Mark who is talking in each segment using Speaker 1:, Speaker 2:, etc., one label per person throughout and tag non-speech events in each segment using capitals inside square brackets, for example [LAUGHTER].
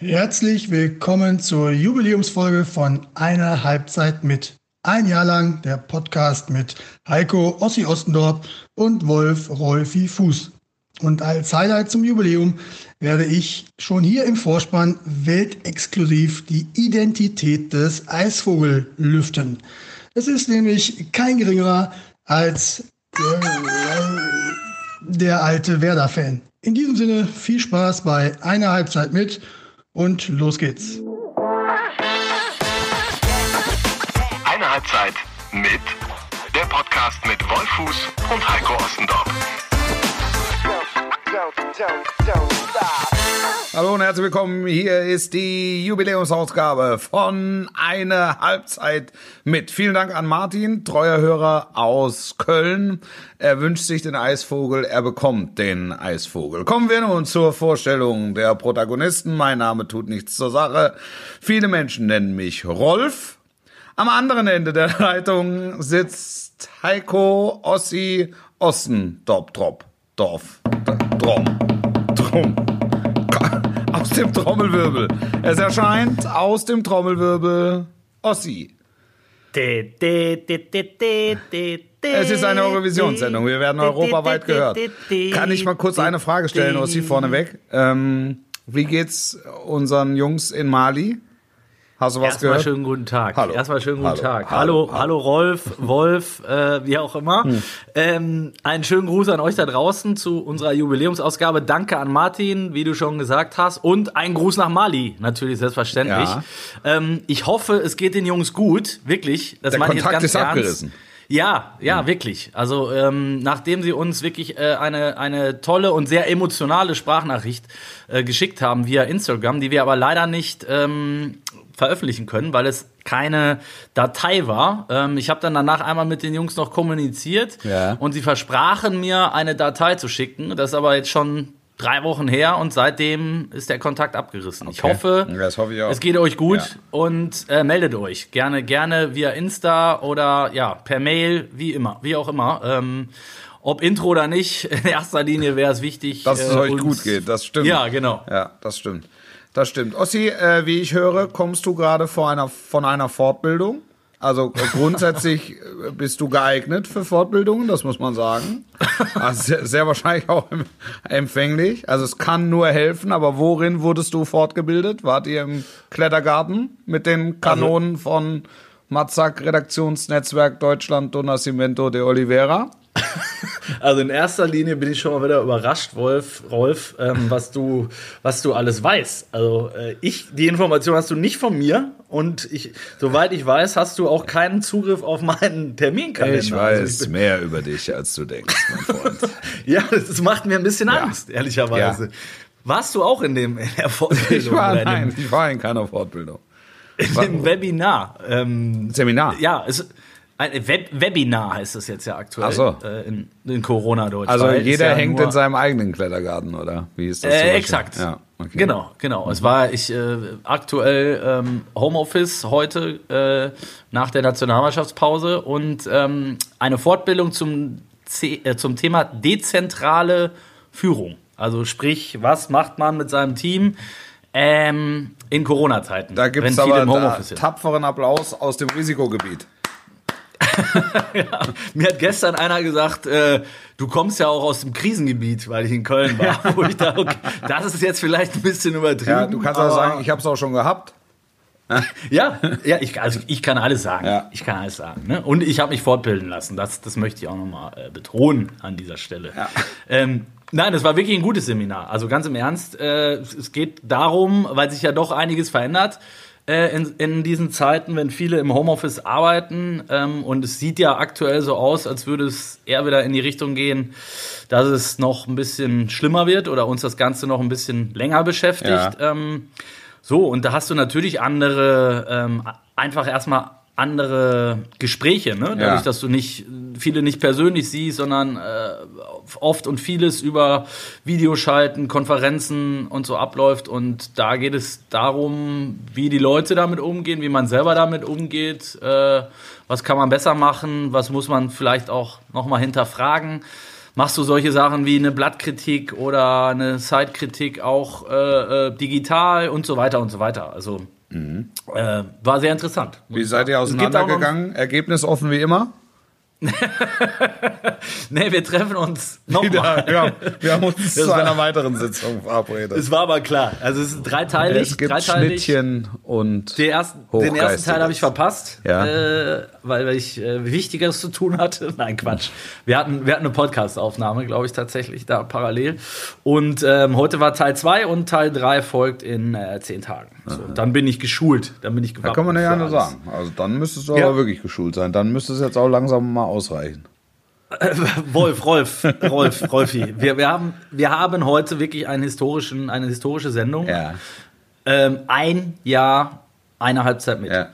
Speaker 1: Herzlich willkommen zur Jubiläumsfolge von Einer Halbzeit mit. Ein Jahr lang der Podcast mit Heiko Ossi Ostendorp und Wolf Rolfi Fuß. Und als Highlight zum Jubiläum werde ich schon hier im Vorspann weltexklusiv die Identität des Eisvogel lüften. Es ist nämlich kein geringerer als der alte Werder-Fan. In diesem Sinne viel Spaß bei einer Halbzeit mit und los geht's.
Speaker 2: Eine Halbzeit mit der Podcast mit Wolfuß und Heiko Ostendorf.
Speaker 3: Hallo und herzlich willkommen. Hier ist die Jubiläumsausgabe von Eine Halbzeit mit. Vielen Dank an Martin, treuer Hörer aus Köln. Er wünscht sich den Eisvogel, er bekommt den Eisvogel. Kommen wir nun zur Vorstellung der Protagonisten. Mein Name tut nichts zur Sache. Viele Menschen nennen mich Rolf. Am anderen Ende der [LAUGHS] Leitung sitzt Heiko Ossi Ossendorp, Drop, Dorf, Drom, Drum aus dem Trommelwirbel. Es erscheint aus dem Trommelwirbel Ossi. Es ist eine Eurovisionssendung. Wir werden europaweit gehört. Kann ich mal kurz eine Frage stellen, Ossi, vorneweg? Ähm, wie geht's unseren Jungs in Mali? Hast du was
Speaker 4: Erstmal
Speaker 3: gehört?
Speaker 4: schönen guten Tag.
Speaker 3: Hallo.
Speaker 4: Erstmal schönen guten
Speaker 3: Hallo.
Speaker 4: Tag.
Speaker 3: Hallo.
Speaker 4: Hallo, hallo, Rolf, Wolf, äh, wie auch immer.
Speaker 3: Hm.
Speaker 4: Ähm, einen schönen Gruß an euch da draußen zu unserer Jubiläumsausgabe. Danke an Martin, wie du schon gesagt hast. Und ein Gruß nach Mali, natürlich, selbstverständlich.
Speaker 3: Ja.
Speaker 4: Ähm, ich hoffe, es geht den Jungs gut. Wirklich. Das
Speaker 3: Der
Speaker 4: meine ich jetzt
Speaker 3: Kontakt
Speaker 4: ganz
Speaker 3: ist
Speaker 4: ernst.
Speaker 3: abgerissen.
Speaker 4: Ja, ja, wirklich. Also ähm, nachdem sie uns wirklich äh, eine, eine tolle und sehr emotionale Sprachnachricht äh, geschickt haben via Instagram, die wir aber leider nicht ähm, veröffentlichen können, weil es keine Datei war. Ähm, ich habe dann danach einmal mit den Jungs noch kommuniziert
Speaker 3: Ja.
Speaker 4: und sie versprachen mir eine Datei zu schicken. Das ist aber jetzt schon drei Wochen her und seitdem ist der Kontakt abgerissen. Ich
Speaker 3: Okay.
Speaker 4: hoffe,
Speaker 3: Ja, das hoffe ich
Speaker 4: es geht euch gut
Speaker 3: Ja.
Speaker 4: und äh, meldet euch gerne, gerne via Insta oder ja per Mail, wie immer, wie auch immer. Ähm, ob Intro oder nicht, [LAUGHS] in erster Linie wäre es wichtig,
Speaker 3: Dass es
Speaker 4: äh,
Speaker 3: euch gut geht, das stimmt.
Speaker 4: Ja, genau.
Speaker 3: Ja, das stimmt. Das stimmt. Ossi, äh, wie ich höre, kommst du gerade vor einer, von einer Fortbildung. Also äh, grundsätzlich äh, bist du geeignet für Fortbildungen, das muss man sagen. Also sehr, sehr wahrscheinlich auch em- empfänglich. Also es kann nur helfen, aber worin wurdest du fortgebildet? Wart ihr im Klettergarten mit den Kanonen von Matzak Redaktionsnetzwerk Deutschland do Nascimento de Oliveira? [LAUGHS]
Speaker 4: Also in erster Linie bin ich schon mal wieder überrascht, Wolf, Rolf, ähm, was du, was du alles weißt. Also äh, ich, die Information hast du nicht von mir und ich, soweit ich weiß, hast du auch keinen Zugriff auf meinen Terminkalender.
Speaker 3: Ich
Speaker 4: Also
Speaker 3: weiß
Speaker 4: bin-
Speaker 3: mehr über dich, als du denkst, mein Freund. [LAUGHS]
Speaker 4: Ja, das macht mir ein bisschen
Speaker 3: Ja.
Speaker 4: Angst, ehrlicherweise.
Speaker 3: Ja.
Speaker 4: Warst du auch in dem in der Fortbildung?
Speaker 3: Ich war, nein, ich war in keiner Fortbildung.
Speaker 4: in dem Webinar? Ähm,
Speaker 3: Seminar.
Speaker 4: ja, es, ein Web Webinar heißt es jetzt ja aktuell
Speaker 3: so.
Speaker 4: äh, in, in Corona-Deutsch.
Speaker 3: Also
Speaker 4: weil es
Speaker 3: jeder
Speaker 4: ja
Speaker 3: hängt in seinem eigenen Klettergarten, oder? Wie ist das?
Speaker 4: Äh, exakt.
Speaker 3: Ja, okay.
Speaker 4: Genau, genau. Es war ich äh, aktuell ähm, Homeoffice heute äh, nach der Nationalmannschaftspause und ähm, eine Fortbildung zum, C äh, zum Thema dezentrale Führung. Also sprich, was macht man mit seinem Team ähm, in Corona-Zeiten?
Speaker 3: Da gibt es aber
Speaker 4: sind.
Speaker 3: tapferen Applaus aus dem Risikogebiet. [LAUGHS]
Speaker 4: Mir hat gestern einer gesagt, äh, du kommst ja auch aus dem Krisengebiet, weil ich in Köln war. Wo ich dachte, okay, das ist jetzt vielleicht ein bisschen übertrieben.
Speaker 3: Ja, du kannst auch
Speaker 4: aber-
Speaker 3: sagen, ich habe es auch schon gehabt. [LAUGHS]
Speaker 4: Ja, ja, ich, also ich kann alles sagen.
Speaker 3: Ja.
Speaker 4: Ich kann alles sagen. Ne? Und ich habe mich fortbilden lassen. Das, das möchte ich auch nochmal äh, betonen an dieser Stelle. Ähm, nein, es war wirklich ein gutes Seminar. Also ganz im Ernst, äh, es geht darum, weil sich ja doch einiges verändert äh, in, in diesen Zeiten, wenn viele im Homeoffice arbeiten. Ähm, und es sieht ja aktuell so aus, als würde es eher wieder in die Richtung gehen, dass es noch ein bisschen schlimmer wird oder uns das Ganze noch ein bisschen länger beschäftigt.
Speaker 3: Ja.
Speaker 4: Ähm, so, und da hast du natürlich andere, ähm, einfach erstmal andere Gespräche, ne? Dadurch,
Speaker 3: Ja.
Speaker 4: dass du nicht viele nicht persönlich siehst, sondern äh, oft und vieles über Videoschalten, Konferenzen und so abläuft. Und da geht es darum, wie die Leute damit umgehen, wie man selber damit umgeht, äh, was kann man besser machen, was muss man vielleicht auch nochmal hinterfragen. machst du solche Sachen wie eine Blattkritik oder eine Sidekritik auch äh, äh, digital und so weiter und so weiter. Also äh, war sehr interessant.
Speaker 3: Wie seid ihr auseinandergegangen? Ergebnis offen wie immer? [LAUGHS]
Speaker 4: Nee, wir treffen uns nochmal.
Speaker 3: Wieder, ja, wir haben uns [LAUGHS]
Speaker 4: Das
Speaker 3: zu
Speaker 4: war-
Speaker 3: einer weiteren Sitzung verabredet.
Speaker 4: Es war aber klar. Also es ist dreiteilig.
Speaker 3: Es gibt
Speaker 4: dreiteilig.
Speaker 3: Schnittchen und
Speaker 4: Den ersten, den ersten. Teil habe ich verpasst,
Speaker 3: Ja.
Speaker 4: äh, weil, weil ich äh, Wichtigeres zu tun hatte. [LAUGHS] Nein, Quatsch. Wir hatten, wir hatten eine Podcast-Aufnahme, glaube ich, tatsächlich da parallel. Und ähm, heute war Teil 2 und Teil 3 folgt in äh, zehn Tagen. So, dann bin ich geschult, dann bin ich
Speaker 3: Da
Speaker 4: gewappnet.
Speaker 3: kann man ja nur
Speaker 4: alles.
Speaker 3: sagen. Also dann müsstest du
Speaker 4: Ja.
Speaker 3: aber wirklich geschult sein. Dann müsste es jetzt auch langsam mal ausreichen. [LAUGHS]
Speaker 4: Wolf, Rolf, Rolf, Rolfi. Wir, wir, haben, wir haben heute wirklich einen historischen, eine historische Sendung.
Speaker 3: Ja.
Speaker 4: Ähm, ein Jahr, eine Halbzeit mit.
Speaker 3: ja.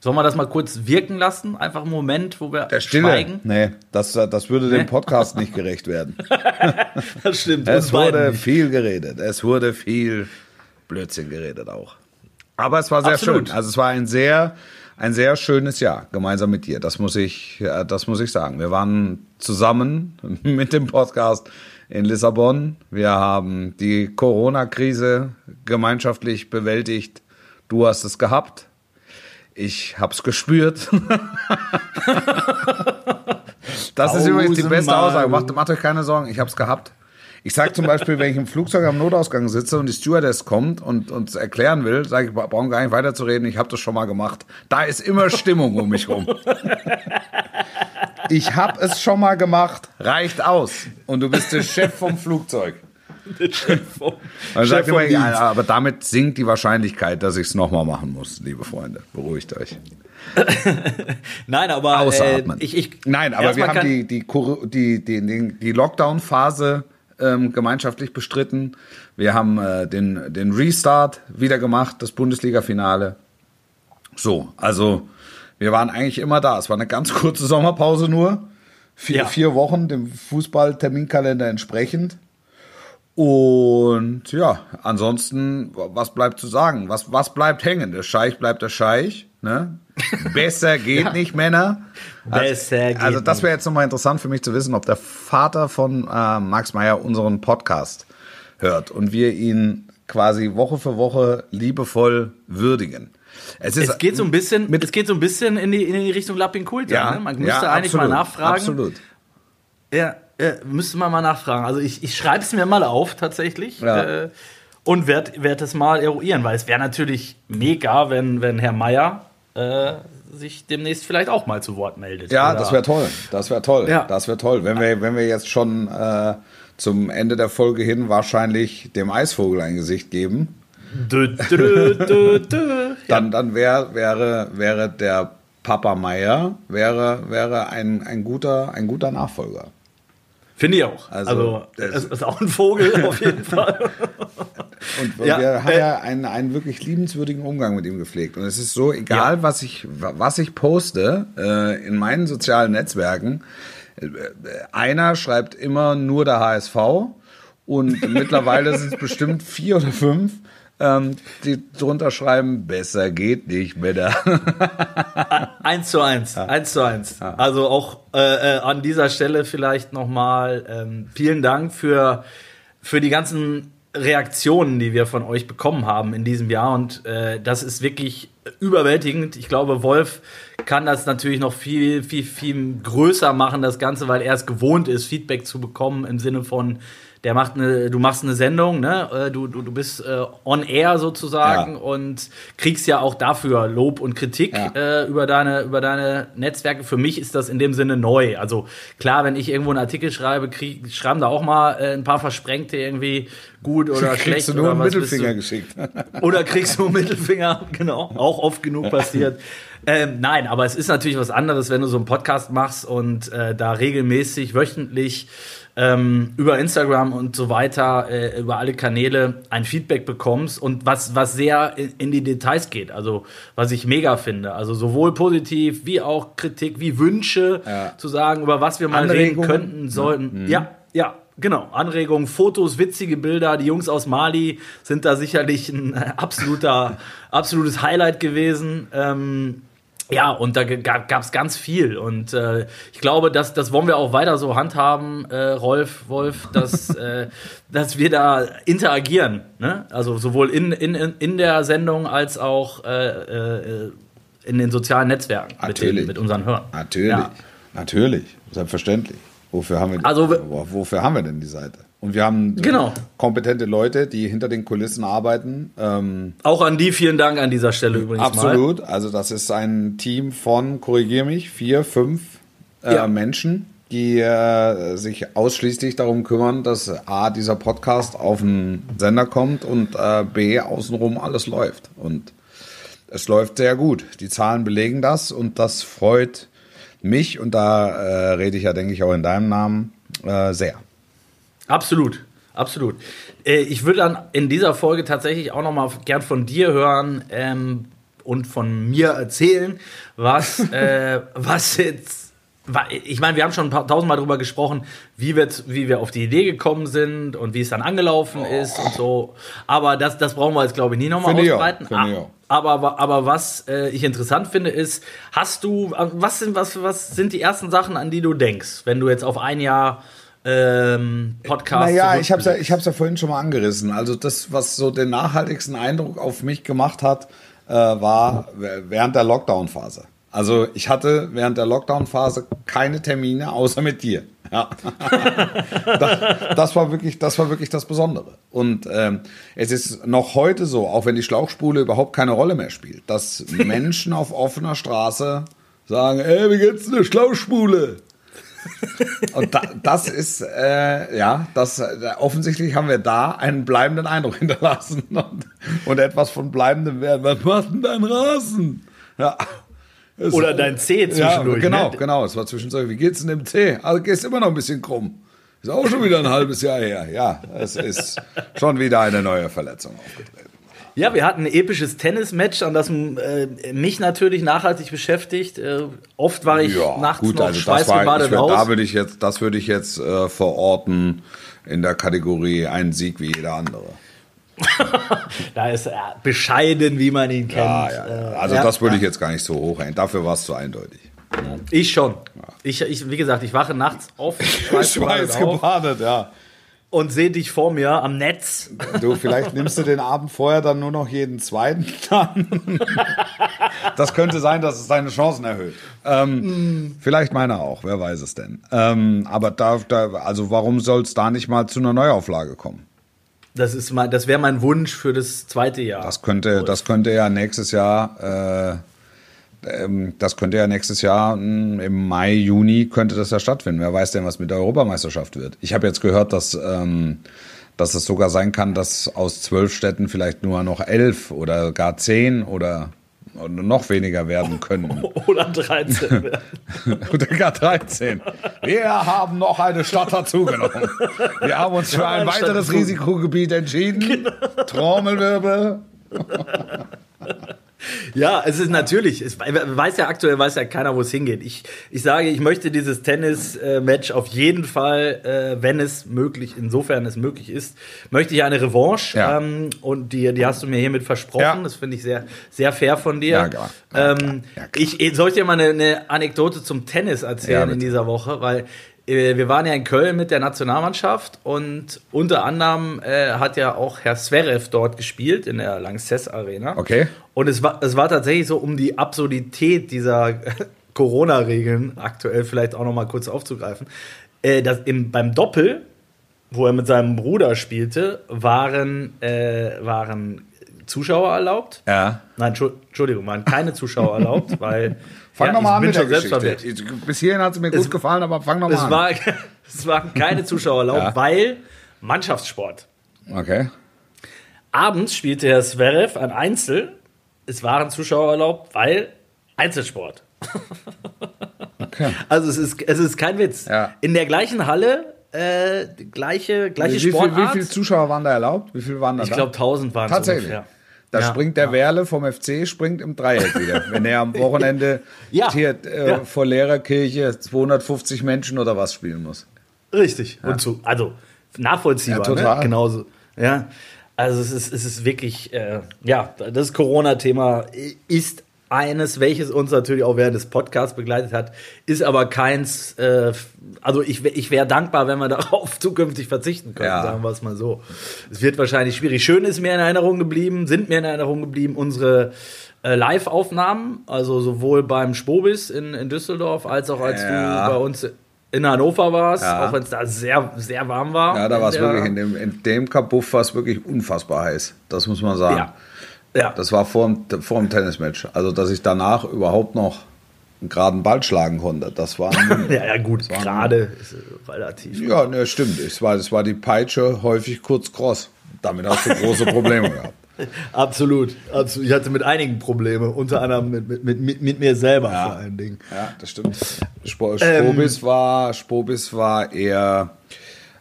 Speaker 4: Sollen wir das mal kurz wirken lassen? Einfach einen Moment, wo wir
Speaker 3: Der Stille.
Speaker 4: schweigen?
Speaker 3: Nee, das, das würde
Speaker 4: Nee?
Speaker 3: dem Podcast nicht gerecht werden. [LAUGHS]
Speaker 4: Das stimmt.
Speaker 3: Es wurde
Speaker 4: nicht.
Speaker 3: viel geredet. Es wurde viel Blödsinn geredet auch. Aber es war sehr
Speaker 4: Absolut.
Speaker 3: schön. Also es war ein sehr, ein sehr schönes Jahr gemeinsam mit dir. Das muss ich, das muss ich sagen. Wir waren zusammen [LAUGHS] mit dem Podcast in Lissabon. Wir haben die Corona-Krise gemeinschaftlich bewältigt. Du hast es gehabt. Ich hab's gespürt. [LAUGHS] das ist übrigens die beste. Aussage. Macht, macht euch keine Sorgen, ich hab's gehabt. Ich sag zum Beispiel, wenn ich im Flugzeug am Notausgang sitze und die Stewardess kommt und uns erklären will, sage ich, wir brauchen gar nicht weiterzureden, ich habe das schon mal gemacht. Da ist immer Stimmung um mich rum. Ich habe es schon mal gemacht, reicht aus. Und du bist der Chef vom Flugzeug. Man sagt immer, ja, aber damit sinkt die Wahrscheinlichkeit, dass ich es nochmal machen muss, liebe Freunde. Beruhigt euch. [LAUGHS]
Speaker 4: Nein, aber. Äh, ich, ich,
Speaker 3: Nein, aber wir haben die, die, die, die, die Lockdown-Phase ähm, gemeinschaftlich bestritten. Wir haben äh, den, den Restart wieder gemacht, das Bundesliga-Finale. So, also wir waren eigentlich immer da. Es war eine ganz [LAUGHS] kurze Sommerpause nur. Vier,
Speaker 4: Ja.
Speaker 3: vier Wochen dem Fußball-Terminkalender entsprechend. Und ja, ansonsten, was bleibt zu sagen? Was, was bleibt hängen? Der Scheich bleibt der Scheich. Ne? Besser [LAUGHS] geht nicht, Männer.
Speaker 4: Besser geht
Speaker 3: Also das wäre jetzt nochmal interessant für mich zu wissen, ob der Vater von äh, Max Meyer unseren Podcast hört und wir ihn quasi Woche für Woche liebevoll würdigen. Es, ist,
Speaker 4: es geht so ein bisschen, es geht so ein bisschen in die, in die Richtung Lappin Kulta.
Speaker 3: ja,
Speaker 4: ne? Man müsste
Speaker 3: ja,
Speaker 4: eigentlich
Speaker 3: absolut,
Speaker 4: mal nachfragen.
Speaker 3: Absolut.
Speaker 4: Ja, äh, müsste man mal nachfragen. Also ich, ich schreibe es mir mal auf tatsächlich
Speaker 3: Ja.
Speaker 4: äh, und werde werd es mal eruieren, weil es wäre natürlich mega, wenn, wenn Herr Meier äh, sich demnächst vielleicht auch mal zu Wort meldet.
Speaker 3: Ja,
Speaker 4: Oder-
Speaker 3: das wäre toll. Das wäre toll.
Speaker 4: Ja.
Speaker 3: Das wäre toll. Wenn wir, wenn wir jetzt schon äh, zum Ende der Folge hin wahrscheinlich dem Eisvogel ein Gesicht geben,
Speaker 4: Dö, dö, dö, dö. [LAUGHS]
Speaker 3: dann, dann wär, wäre, wäre der Papa Meier wäre, wäre ein, ein, guter, ein guter Nachfolger.
Speaker 4: Finde ich auch.
Speaker 3: Also,
Speaker 4: Also,
Speaker 3: das-
Speaker 4: es ist auch ein Vogel [LAUGHS] auf jeden Fall.
Speaker 3: Und
Speaker 4: Ja,
Speaker 3: wir haben
Speaker 4: äh,
Speaker 3: ja einen, einen wirklich liebenswürdigen Umgang mit ihm gepflegt. Und es ist so, egal was, ich, was ich poste äh, in meinen sozialen Netzwerken, äh, einer schreibt immer nur der HSV und [LAUGHS] mittlerweile sind es bestimmt vier oder fünf, ähm, die drunter schreiben, besser geht nicht, Männer. [LAUGHS]
Speaker 4: Eins zu eins, eins zu eins. Also auch äh, äh, an dieser Stelle vielleicht nochmal ähm, vielen Dank für, für die ganzen Reaktionen, die wir von euch bekommen haben in diesem Jahr. Und äh, das ist wirklich überwältigend. Ich glaube, Wolf kann das natürlich noch viel, viel, viel größer machen, das Ganze, weil er es gewohnt ist, Feedback zu bekommen im Sinne von, der macht eine, du machst eine Sendung, ne? Äh, Du, du, du bist äh, on air sozusagen
Speaker 3: Ja.
Speaker 4: und kriegst ja auch dafür Lob und Kritik
Speaker 3: Ja.
Speaker 4: äh, über deine über deine Netzwerke. Für mich ist das in dem Sinne neu. Also klar, wenn ich irgendwo einen Artikel schreibe, krieg, schreiben da auch mal äh, ein paar Versprengte irgendwie gut oder schlecht
Speaker 3: Kriegst du nur einen Mittelfinger geschickt. [LAUGHS]
Speaker 4: oder kriegst du einen Mittelfinger, genau, auch oft genug passiert. [LAUGHS] Ähm, nein, aber es ist natürlich was anderes, wenn du so einen Podcast machst und äh, da regelmäßig, wöchentlich ähm, über Instagram und so weiter, äh, über alle Kanäle ein Feedback bekommst und was, was sehr in, in die Details geht. Also, was ich mega finde. Also, sowohl positiv wie auch Kritik, wie Wünsche
Speaker 3: Ja.
Speaker 4: zu sagen, über was wir mal
Speaker 3: Anregungen.
Speaker 4: reden könnten, sollten. Ja, ja. Genau, Anregungen, Fotos, witzige Bilder. Die Jungs aus Mali sind da sicherlich ein [LAUGHS] absoluter, absolutes Highlight gewesen. Ähm, ja, und da gab es ganz viel. Und äh, ich glaube, dass, das wollen wir auch weiter so handhaben, äh, Rolf, Wolf, dass, [LAUGHS] äh, dass wir da interagieren. Ne? Also sowohl in, in, in der Sendung als auch äh, äh, in den sozialen Netzwerken mit, den, mit unseren Hörern.
Speaker 3: Natürlich, ja. natürlich, selbstverständlich. Wofür haben, wir, also, wofür haben wir denn die Seite? Und wir haben genau. kompetente Leute, die hinter den Kulissen arbeiten.
Speaker 4: Ähm, Auch an die vielen Dank an dieser Stelle übrigens.
Speaker 3: Absolut. Mal. Also das ist ein Team von, korrigiere mich, vier, fünf äh, ja. Menschen, die äh, sich ausschließlich darum kümmern, dass A, dieser Podcast auf den Sender kommt und äh, B, außenrum alles läuft. Und es läuft sehr gut. Die Zahlen belegen das und das freut mich und da äh, rede ich ja, denke ich, auch in deinem Namen äh, sehr.
Speaker 4: Absolut, absolut. Äh, ich würde dann in dieser Folge tatsächlich auch noch mal gern von dir hören ähm, und von mir erzählen, was, [LAUGHS] äh, was jetzt ich meine, wir haben schon ein paar tausendmal darüber gesprochen, wie wir, wie wir auf die Idee gekommen sind und wie es dann angelaufen oh. ist und so. Aber das, das brauchen wir jetzt, glaube ich, nie nochmal ausbreiten. Aber, aber, aber was äh, ich interessant finde, ist, hast du, äh, was sind, was, was sind die ersten Sachen, an die du denkst, wenn du jetzt auf ein Jahr ähm, Podcast.
Speaker 3: Naja, ich habe es ja, ich hab's ja vorhin schon mal angerissen. Also das, was so den nachhaltigsten Eindruck auf mich gemacht hat, äh, war während der Lockdown-Phase. Also ich hatte während der Lockdown-Phase keine Termine außer mit dir. Ja. [LAUGHS] das, das, war wirklich, das war wirklich das Besondere. Und ähm, es ist noch heute so, auch wenn die Schlauchspule überhaupt keine Rolle mehr spielt, dass [LAUGHS] Menschen auf offener Straße sagen, ey, wie geht's eine Schlauchspule? Und da, das ist, äh, ja, das, äh, offensichtlich haben wir da einen bleibenden Eindruck [LAUGHS] hinterlassen und, und etwas von bleibendem werden. Was macht denn dein Rasen?
Speaker 4: Ja. Es, Oder dein C zwischendurch.
Speaker 3: Ja, genau, ne? genau. Es war zwischendurch. Wie geht's denn dem C? Also gehst immer noch ein bisschen krumm. Ist auch schon wieder ein halbes Jahr her. Ja, es ist schon wieder eine neue Verletzung aufgetreten.
Speaker 4: Ja, wir hatten ein episches Tennismatch, an das äh, mich natürlich nachhaltig beschäftigt. Äh, oft war ich ja, nachts gut, noch also schweißgebadet
Speaker 3: raus. Da würde ich jetzt, das würde ich jetzt äh, verorten in der Kategorie ein Sieg wie jeder andere. [LAUGHS]
Speaker 4: da ist er bescheiden, wie man ihn kennt. Ja,
Speaker 3: ja, äh, also das würde ich jetzt gar nicht so hochhängen. Dafür war es zu eindeutig.
Speaker 4: Ich schon. Ich, ich, wie gesagt, ich wache nachts [LAUGHS] auf,
Speaker 3: schweißgebadet, ja
Speaker 4: und sehe dich vor mir am Netz.
Speaker 3: Du, vielleicht nimmst du den Abend vorher dann nur noch jeden zweiten [LAUGHS] an. Das könnte sein, dass es deine Chancen erhöht. Ähm, mm. Vielleicht meine auch, wer weiß es denn. Ähm, aber da, da, also warum soll es da nicht mal zu einer Neuauflage kommen?
Speaker 4: Das ist mein, das wäre mein Wunsch für das zweite Jahr.
Speaker 3: Das könnte, das könnte ja nächstes Jahr äh, ähm, das könnte ja nächstes Jahr hm, im Mai, Juni könnte das ja stattfinden. Wer weiß denn, was mit der Europameisterschaft wird. Ich habe jetzt gehört, dass, ähm, dass es sogar sein kann, dass aus zwölf Städten vielleicht nur noch elf oder gar zehn oder noch weniger werden können. [LAUGHS]
Speaker 4: Oder 13 [LAUGHS]
Speaker 3: Oder gar 13. Wir haben noch eine Stadt dazugenommen. Wir haben uns für ein weiteres Risikogebiet entschieden. Genau. Trommelwirbel. [LAUGHS]
Speaker 4: Ja, es ist natürlich, es weiß ja aktuell weiß ja keiner, wo es hingeht. Ich, ich sage, ich möchte dieses Tennis-Match auf jeden Fall, äh, wenn es möglich, insofern es möglich ist, möchte ich eine Revanche. Ja. Ähm, und die, die hast du mir hiermit versprochen. Ja. Das finde ich sehr, sehr fair von dir. Ja, klar. Ähm, ja, klar. Ich, soll ich dir mal eine, eine Anekdote zum Tennis erzählen in dieser Woche? Weil wir waren ja in Köln mit der Nationalmannschaft und unter anderem äh, hat ja auch Herr Zverev dort gespielt in der Lanxess Arena.
Speaker 3: Okay.
Speaker 4: Und es war, es war tatsächlich so, um die Absurdität dieser [LAUGHS] Corona-Regeln aktuell vielleicht auch noch mal kurz aufzugreifen. Äh, das im, beim Doppel, wo er mit seinem Bruder spielte, waren, äh, waren Zuschauer erlaubt.
Speaker 3: Ja.
Speaker 4: Nein, Entschuldigung, waren keine Zuschauer erlaubt, [LAUGHS] weil
Speaker 3: Fang ja, nochmal an mit der Geschichte. Bis hierhin hat es mir gut gefallen, aber fang nochmal an.
Speaker 4: War, [LAUGHS] es waren keine [LAUGHS] Zuschauer erlaubt, ja. weil Mannschaftssport.
Speaker 3: Okay.
Speaker 4: Abends spielte Herr Zverev ein Einzel. Es waren Zuschauer erlaubt, weil Einzelsport. Okay. Also es ist, es ist kein Witz. Ja. In der gleichen Halle äh, gleiche, gleiche
Speaker 3: wie, Sportart. Viel, wie viele Zuschauer waren da erlaubt? Wie viele waren da?
Speaker 4: Ich glaube 1000 waren
Speaker 3: es Tatsächlich. Ungefähr. Da ja, springt der ja. Werle vom FC, springt im Dreieck wieder. [LAUGHS] Wenn er am Wochenende ja, hier äh, vor leerer Kirche 250 Menschen oder was spielen muss.
Speaker 4: Richtig. Und so, also nachvollziehbar. Ja, total. Ne? Genauso. Ja. Also es ist, es ist wirklich, äh, ja, das Corona-Thema ist eines, welches uns natürlich auch während des Podcasts begleitet hat, ist aber keins, äh, also ich, ich wäre dankbar, wenn wir [LAUGHS] darauf zukünftig verzichten können,
Speaker 3: Ja.
Speaker 4: sagen wir es mal so. Es wird wahrscheinlich schwierig. Schön ist mir in Erinnerung geblieben, sind mir in Erinnerung geblieben unsere äh, Live-Aufnahmen, also sowohl beim Spobis in, in Düsseldorf, als auch als
Speaker 3: Ja.
Speaker 4: du bei uns in Hannover warst,
Speaker 3: Ja.
Speaker 4: auch wenn es da sehr, sehr warm war.
Speaker 3: Ja, da war es wirklich, in dem, in dem Kabuff war es wirklich unfassbar heiß. Das muss man sagen.
Speaker 4: Ja. Ja.
Speaker 3: Das war vor dem, vor dem Tennismatch. Also, dass ich danach überhaupt noch einen geraden Ball schlagen konnte, das war. [LAUGHS]
Speaker 4: ja, ja, gut, gerade ist relativ.
Speaker 3: ja, ne, stimmt. Es war, es war die Peitsche häufig kurz cross. Damit hast du große Probleme gehabt. [LAUGHS]
Speaker 4: Absolut. absolut. Ich hatte mit einigen Probleme, unter anderem mit, mit, mit, mit, mir selber
Speaker 3: Ja.
Speaker 4: vor allen Dingen.
Speaker 3: Ja, das stimmt. Spo
Speaker 4: Ähm.
Speaker 3: Spobis, war, Spobis war eher,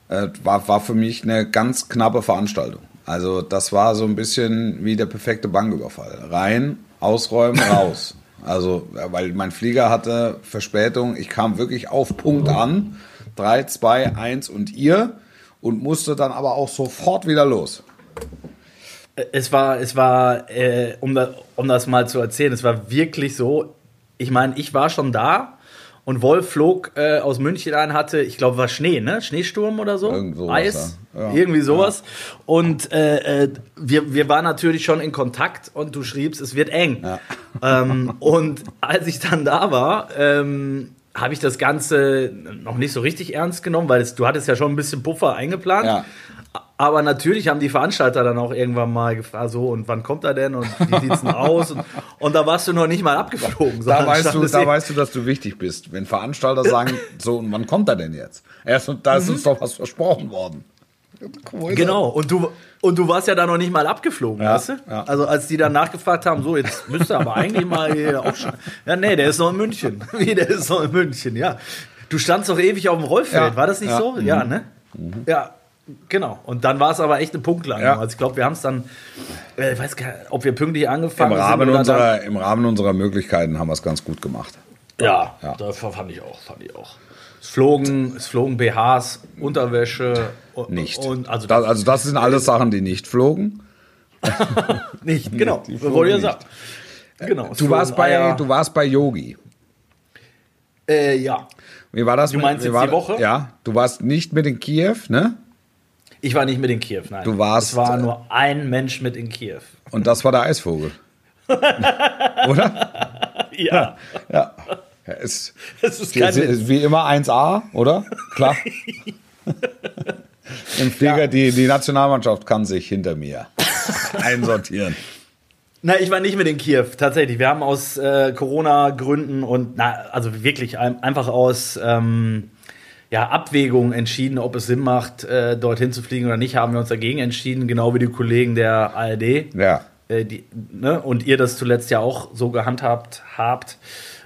Speaker 3: äh, war, war für mich eine ganz knappe Veranstaltung. Also das war so ein bisschen wie der perfekte Banküberfall. Rein, ausräumen, [LAUGHS] raus. Also, weil mein Flieger hatte Verspätung. Ich kam wirklich auf Punkt an. 3, 2, 1 und ihr. Und musste dann aber auch sofort wieder los.
Speaker 4: Es war, es war, äh, um, da, um das mal zu erzählen, es war wirklich so. Ich meine, ich war schon da und Wolf flog äh, aus München ein, hatte, ich glaube, war Schnee, ne? Schneesturm oder so?
Speaker 3: Irgend sowas,
Speaker 4: Eis,
Speaker 3: ja. Ja.
Speaker 4: irgendwie sowas. Und äh, äh, wir, wir waren natürlich schon in Kontakt und du schriebst, es wird eng. Ähm, und als ich dann da war, ähm, habe ich das Ganze noch nicht so richtig ernst genommen, weil es, du hattest ja schon ein bisschen Puffer eingeplant.
Speaker 3: Ja.
Speaker 4: Aber natürlich haben die Veranstalter dann auch irgendwann mal gefragt, so, und wann kommt er denn und wie sieht's denn aus? Und, und da warst du noch nicht mal abgeflogen.
Speaker 3: Da weißt, du, da weißt du, dass du wichtig bist. Wenn Veranstalter sagen, so, und wann kommt er denn jetzt? Erst, da ist uns doch was versprochen worden.
Speaker 4: Genau, und du, und du warst ja da noch nicht mal abgeflogen,
Speaker 3: Ja,
Speaker 4: weißt du?
Speaker 3: ja.
Speaker 4: Also als die dann nachgefragt haben, so, jetzt müsste aber eigentlich mal hier [LAUGHS] aufschreiben. Ja, nee, der ist noch in München. [LAUGHS] Wie, der ist noch in München, ja. Du standst doch ewig auf dem Rollfeld,
Speaker 3: Ja,
Speaker 4: war das nicht
Speaker 3: ja,
Speaker 4: so? Ja, ne? Ja, genau. Und dann war es aber echt eine Punktlandung.
Speaker 3: Ja.
Speaker 4: Also ich glaube, wir haben es dann, äh, ich weiß gar nicht, ob wir pünktlich
Speaker 3: Im
Speaker 4: angefangen
Speaker 3: Rahmen,
Speaker 4: sind. oder
Speaker 3: unserer, Im Rahmen unserer Möglichkeiten haben wir es ganz gut gemacht.
Speaker 4: Ja,
Speaker 3: Ja.
Speaker 4: das fand ich auch, fand ich auch. Es flogen, es flogen BHs, Unterwäsche. und-
Speaker 3: Nicht.
Speaker 4: Und, also,
Speaker 3: das, also das sind alles Sachen, die nicht flogen. [LAUGHS]
Speaker 4: nicht, genau.
Speaker 3: die flogen
Speaker 4: wollte ja sagen. Genau.
Speaker 3: Du warst, bei,
Speaker 4: Eier.
Speaker 3: du warst bei Yogi.
Speaker 4: Äh, ja.
Speaker 3: Wie war das?
Speaker 4: Du
Speaker 3: mit-
Speaker 4: meinst
Speaker 3: wie
Speaker 4: jetzt
Speaker 3: war
Speaker 4: die? Woche?
Speaker 3: Ja. Du warst nicht mit in Kiew, ne?
Speaker 4: Ich war nicht mit in Kiew, nein.
Speaker 3: Du warst,
Speaker 4: Es war
Speaker 3: äh,
Speaker 4: nur ein Mensch mit in Kiew.
Speaker 3: Und das war der Eisvogel. [LAUGHS] Oder?
Speaker 4: Ja,
Speaker 3: Ja. ja ist,
Speaker 4: das ist kein
Speaker 3: ist, wie immer 1A, oder? Klar. [LAUGHS] Im Flieger, die, die Nationalmannschaft kann sich hinter mir [LAUGHS] einsortieren.
Speaker 4: Nein, ich war nicht mit in Kiew, tatsächlich. Wir haben aus äh, Corona-Gründen und, na, also wirklich ein, einfach aus ähm, ja, Abwägung entschieden, ob es Sinn macht, äh, dorthin zu fliegen oder nicht, haben wir uns dagegen entschieden, genau wie die Kollegen der ARD.
Speaker 3: Ja.
Speaker 4: Äh, die, ne, und ihr das zuletzt ja auch so gehandhabt habt,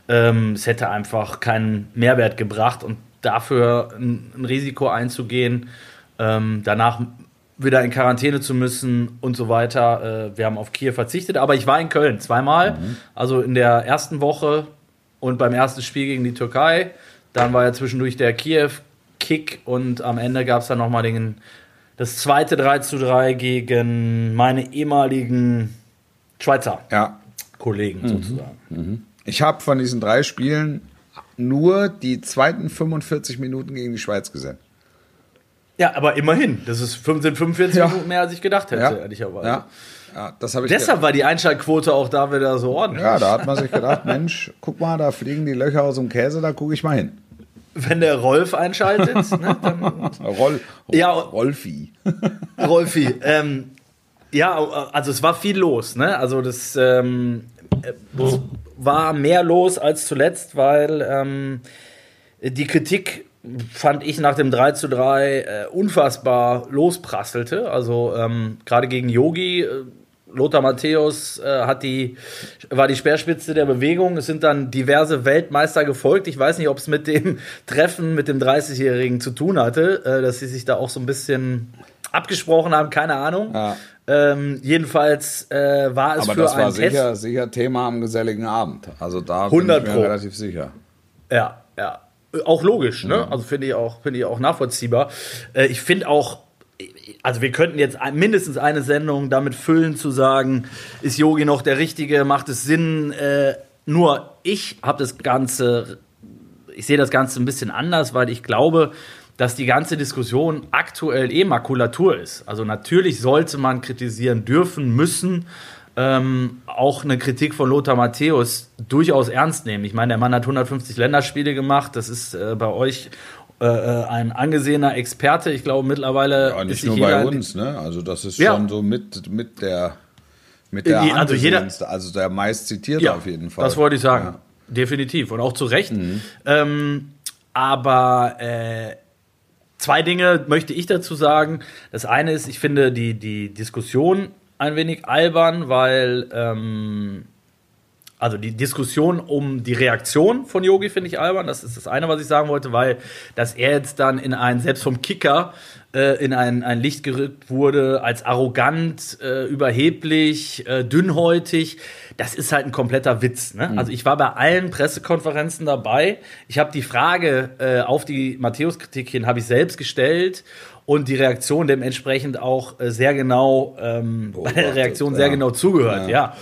Speaker 4: ähm, es hätte einfach keinen Mehrwert gebracht und dafür ein, ein Risiko einzugehen, ähm, danach wieder in Quarantäne zu müssen und so weiter. Äh, wir haben auf Kiew verzichtet, aber ich war in Köln zweimal, also in der ersten Woche und beim ersten Spiel gegen die Türkei. Dann war ja zwischendurch der Kiew-Kick und am Ende gab es dann nochmal den das zweite 3 zu 3 gegen meine ehemaligen Schweizer
Speaker 3: Ja.
Speaker 4: Kollegen sozusagen.
Speaker 3: Ich habe von diesen drei Spielen nur die zweiten 45 Minuten gegen die Schweiz gesehen.
Speaker 4: Ja, aber immerhin. Das ist, sind 45
Speaker 3: Ja.
Speaker 4: Minuten mehr, als ich gedacht hätte,
Speaker 3: Ja.
Speaker 4: ehrlicherweise.
Speaker 3: Ja. ja das ich
Speaker 4: Deshalb war die Einschaltquote auch da wieder so ordentlich.
Speaker 3: Ja, da hat man sich gedacht, [LAUGHS] Mensch, guck mal, da fliegen die Löcher aus dem Käse, da gucke ich mal hin.
Speaker 4: Wenn der Rolf einschaltet, [LAUGHS] ne, dann
Speaker 3: Roll,
Speaker 4: Ja.
Speaker 3: Rolfi. [LAUGHS]
Speaker 4: Rolfi, ähm, ja, also es war viel los, ne? Also das, ähm, äh, es war mehr los als zuletzt, weil ähm, die Kritik fand ich nach dem 3 zu 3 äh, unfassbar losprasselte. Also ähm, gerade gegen Yogi, äh, Lothar Matthäus äh, hat die, war die Speerspitze der Bewegung. Es sind dann diverse Weltmeister gefolgt. Ich weiß nicht, ob es mit dem [LAUGHS] Treffen mit dem 30-Jährigen zu tun hatte, äh, dass sie sich da auch so ein bisschen abgesprochen haben, keine Ahnung.
Speaker 3: Ja.
Speaker 4: Ähm, jedenfalls äh, war es
Speaker 3: Aber
Speaker 4: für
Speaker 3: das war
Speaker 4: einen Test.
Speaker 3: sicher, sicher Thema am geselligen Abend. Also da
Speaker 4: 100
Speaker 3: bin ich mir
Speaker 4: Pro.
Speaker 3: relativ sicher.
Speaker 4: Ja, ja. Auch logisch, ne? Also finde ich auch, finde ich auch nachvollziehbar. Äh, ich finde auch, also wir könnten jetzt mindestens eine Sendung damit füllen, zu sagen, ist Yogi noch der Richtige, macht es Sinn? Äh, nur ich habe das Ganze, ich sehe das Ganze ein bisschen anders, weil ich glaube, dass die ganze Diskussion aktuell eh Makulatur ist. Also natürlich sollte man kritisieren dürfen, müssen, ähm, auch eine Kritik von Lothar Matthäus durchaus ernst nehmen. Ich meine, der Mann hat 150 Länderspiele gemacht. Das ist äh, bei euch äh, äh, ein angesehener Experte. Ich glaube mittlerweile.
Speaker 3: Ja, nicht nur bei uns, ne? Also das ist ja. schon so mit, mit der mit der
Speaker 4: also jeder,
Speaker 3: also der meist zitierte ja, auf jeden Fall.
Speaker 4: Das wollte ich sagen. Ja. Definitiv. Und auch zu Recht. Mhm. Ähm, aber äh, zwei Dinge möchte ich dazu sagen. Das eine ist, ich finde die, die Diskussion ein wenig albern, weil ähm, also die Diskussion um die Reaktion von Yogi finde ich albern. Das ist das eine, was ich sagen wollte, weil dass er jetzt dann in ein, selbst vom Kicker, äh, in ein, ein Licht gerückt wurde als arrogant, äh, überheblich, äh, dünnhäutig. Das ist halt ein kompletter Witz. Ne? Mhm. Also ich war bei allen Pressekonferenzen dabei. Ich habe die Frage äh, auf die Matthäus-Kritik hin, habe ich selbst gestellt und die Reaktion dementsprechend auch äh, sehr genau ähm, [LAUGHS] bei der Reaktion sehr ja. genau zugehört. Ja.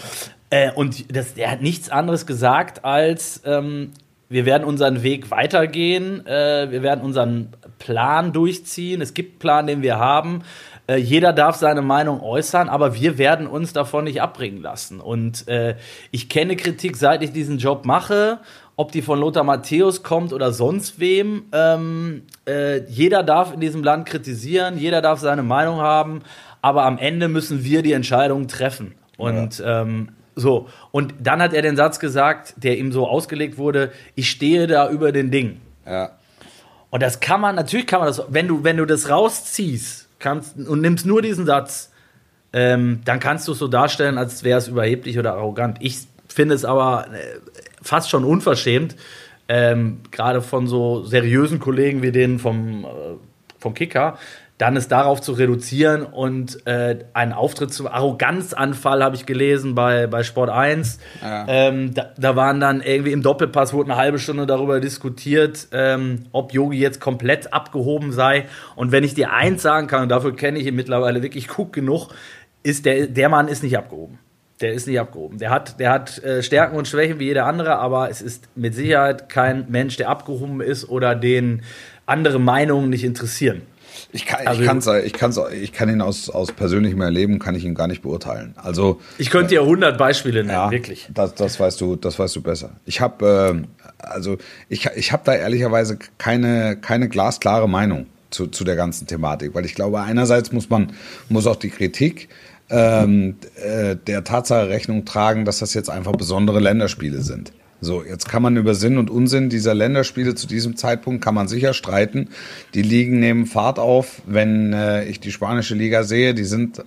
Speaker 4: Äh, und das, er hat nichts anderes gesagt als ähm, wir werden unseren Weg weitergehen, äh, wir werden unseren Plan durchziehen. Es gibt einen Plan, den wir haben. Äh, jeder darf seine Meinung äußern, aber wir werden uns davon nicht abbringen lassen. Und äh, ich kenne Kritik, seit ich diesen Job mache ob die von Lothar Matthäus kommt oder sonst wem. Ähm, äh, jeder darf in diesem Land kritisieren, jeder darf seine Meinung haben, aber am Ende müssen wir die Entscheidung treffen. Und ja. ähm, so, und dann hat er den Satz gesagt, der ihm so ausgelegt wurde: Ich stehe da über den Ding.
Speaker 3: Ja.
Speaker 4: Und das kann man, natürlich kann man das, wenn du, wenn du das rausziehst kannst, und nimmst nur diesen Satz, ähm, dann kannst du es so darstellen, als wäre es überheblich oder arrogant. Ich finde es aber äh, fast schon unverschämt, ähm, gerade von so seriösen Kollegen wie denen vom, äh, vom Kicker, dann es darauf zu reduzieren und äh, einen Auftritt zum Arroganzanfall habe ich gelesen bei, bei Sport 1. Ja. Ähm, da, da, waren dann irgendwie im Doppelpass wurde eine halbe Stunde darüber diskutiert, ähm, ob Yogi jetzt komplett abgehoben sei. Und wenn ich dir eins sagen kann, und dafür kenne ich ihn mittlerweile wirklich gut genug, ist der, der Mann ist nicht abgehoben. Der ist nicht abgehoben. Der hat, der hat äh, Stärken und Schwächen wie jeder andere, aber es ist mit Sicherheit kein Mensch, der abgehoben ist oder den andere Meinungen nicht interessieren.
Speaker 3: Ich kann, also, ich, kann's, ich, kann's, ich kann ihn aus, aus persönlichem Erleben kann ich ihn gar nicht beurteilen. Also
Speaker 4: ich könnte dir 100 Beispiele nennen,
Speaker 3: ja,
Speaker 4: wirklich.
Speaker 3: Das, das weißt du, das weißt du besser. Ich habe äh, also ich, ich habe da ehrlicherweise keine keine glasklare Meinung zu, zu der ganzen Thematik, weil ich glaube einerseits muss man muss auch die Kritik ähm, äh, der Tatsache Rechnung tragen, dass das jetzt einfach besondere Länderspiele sind. So, jetzt kann man über Sinn und Unsinn dieser Länderspiele zu diesem Zeitpunkt kann man sicher streiten. Die Ligen nehmen Fahrt auf. Wenn äh, ich die spanische Liga sehe, die sind, äh,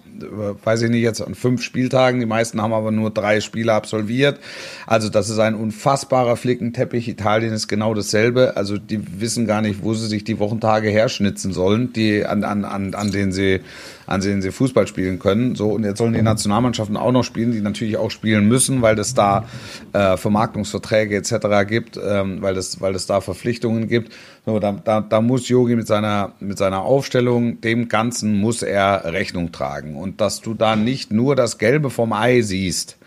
Speaker 3: weiß ich nicht, jetzt an fünf Spieltagen. Die meisten haben aber nur drei Spiele absolviert. Also das ist ein unfassbarer Flickenteppich. Italien ist genau dasselbe. Also die wissen gar nicht, wo sie sich die Wochentage herschnitzen sollen, die an, an, an, an denen sie an denen sie Fußball spielen können. So, und jetzt sollen die Nationalmannschaften auch noch spielen, die natürlich auch spielen müssen, weil es da äh, Vermarktungsverträge etc. gibt, ähm, weil, es, weil es da Verpflichtungen gibt. So, da, da, da muss Yogi mit seiner, mit seiner Aufstellung, dem Ganzen muss er Rechnung tragen. Und dass du da nicht nur das Gelbe vom Ei siehst,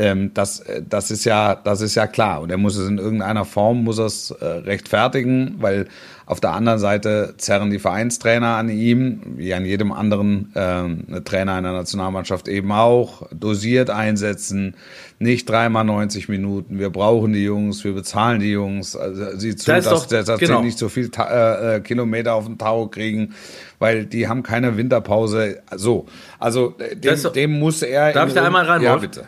Speaker 3: ähm, das, äh, das, ist ja, das ist ja klar. Und er muss es in irgendeiner Form muss es äh, rechtfertigen, weil auf der anderen Seite zerren die Vereinstrainer an ihm, wie an jedem anderen äh, Trainer einer Nationalmannschaft eben auch, dosiert einsetzen, nicht dreimal 90 Minuten. Wir brauchen die Jungs, wir bezahlen die Jungs. Also sieh zu, das dass, doch, dass genau. sie nicht so viel äh, äh, Kilometer auf den Tau kriegen, weil die haben keine Winterpause. So, also dem, dem muss er.
Speaker 4: Darf ich da einmal rein?
Speaker 3: Ja, bitte.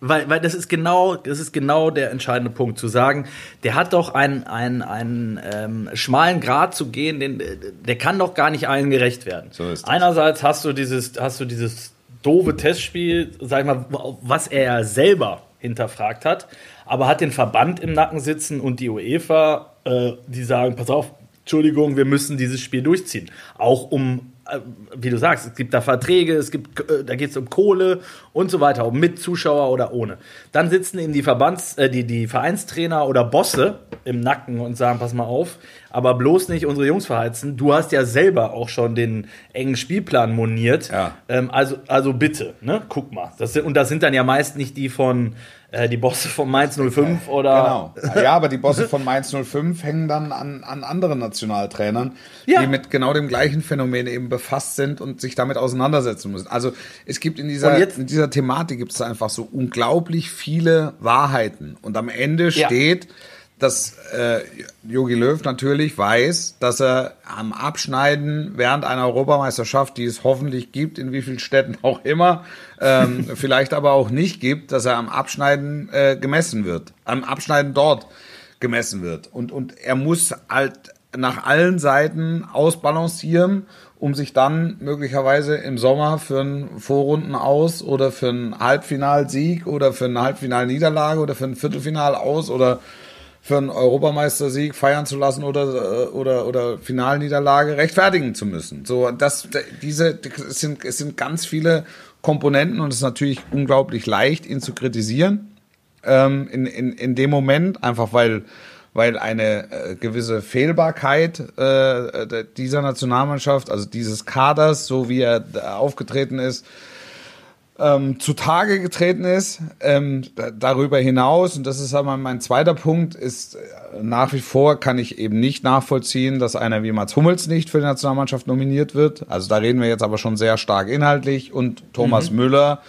Speaker 4: Weil, weil das ist genau, das ist genau der entscheidende Punkt, zu sagen, der hat doch einen, einen, einen ähm, schmalen Grad zu gehen, den, der kann doch gar nicht allen gerecht werden. So. Einerseits hast du dieses, hast du dieses doofe Testspiel, sag ich mal, was er selber hinterfragt hat, aber hat den Verband im Nacken sitzen und die UEFA, äh, die sagen, pass auf, Entschuldigung, wir müssen dieses Spiel durchziehen. Auch um äh, wie du sagst, es gibt da Verträge, es gibt, äh, da geht es um Kohle und so weiter, ob mit Zuschauer oder ohne. Dann sitzen ihnen die Verbands, äh, die, die Vereinstrainer oder Bosse im Nacken und sagen, pass mal auf, aber bloß nicht unsere Jungs verheizen. Du hast ja selber auch schon den engen Spielplan moniert.
Speaker 3: Ja.
Speaker 4: Ähm, also, also bitte, ne? Guck mal. Das sind, und das sind dann ja meist nicht die von äh, die Bosse von Mainz 05 oder.
Speaker 3: Genau. Ja, aber die Bosse von Mainz 05 hängen dann an, an anderen Nationaltrainern,
Speaker 4: Ja.
Speaker 3: die mit genau dem gleichen Phänomen eben befasst sind und sich damit auseinandersetzen müssen. Also es gibt in dieser, in dieser Thematik gibt es einfach so unglaublich viele Wahrheiten. Und am Ende
Speaker 4: Ja.
Speaker 3: steht, dass äh, Jogi Löw natürlich weiß, dass er am Abschneiden während einer Europameisterschaft, die es hoffentlich gibt, in wie vielen Städten [LAUGHS] auch immer, ähm, vielleicht aber auch nicht gibt, dass er am Abschneiden äh, gemessen wird, am Abschneiden dort gemessen wird. Und, und er muss halt nach allen Seiten ausbalancieren, um sich dann möglicherweise im Sommer für einen Vorrunden aus oder für einen Halbfinalsieg oder für eine Halbfinalniederlage oder für ein Viertelfinal aus oder für einen Europameistersieg feiern zu lassen oder äh, oder oder Finalniederlage rechtfertigen zu müssen. So das diese es sind es sind ganz viele Komponenten und es ist natürlich unglaublich leicht ihn zu kritisieren ähm, in, in, in dem Moment, einfach weil, weil eine äh, gewisse Fehlbarkeit äh, äh, dieser Nationalmannschaft, also dieses Kaders, so wie er aufgetreten ist, ähm, zutage getreten ist. Ähm, da, darüber hinaus, und das ist aber mein zweiter Punkt, ist äh, nach wie vor kann ich eben nicht nachvollziehen, dass einer wie Mats Hummels nicht für die Nationalmannschaft nominiert wird. Also da reden wir jetzt aber schon sehr stark inhaltlich und Thomas Müller,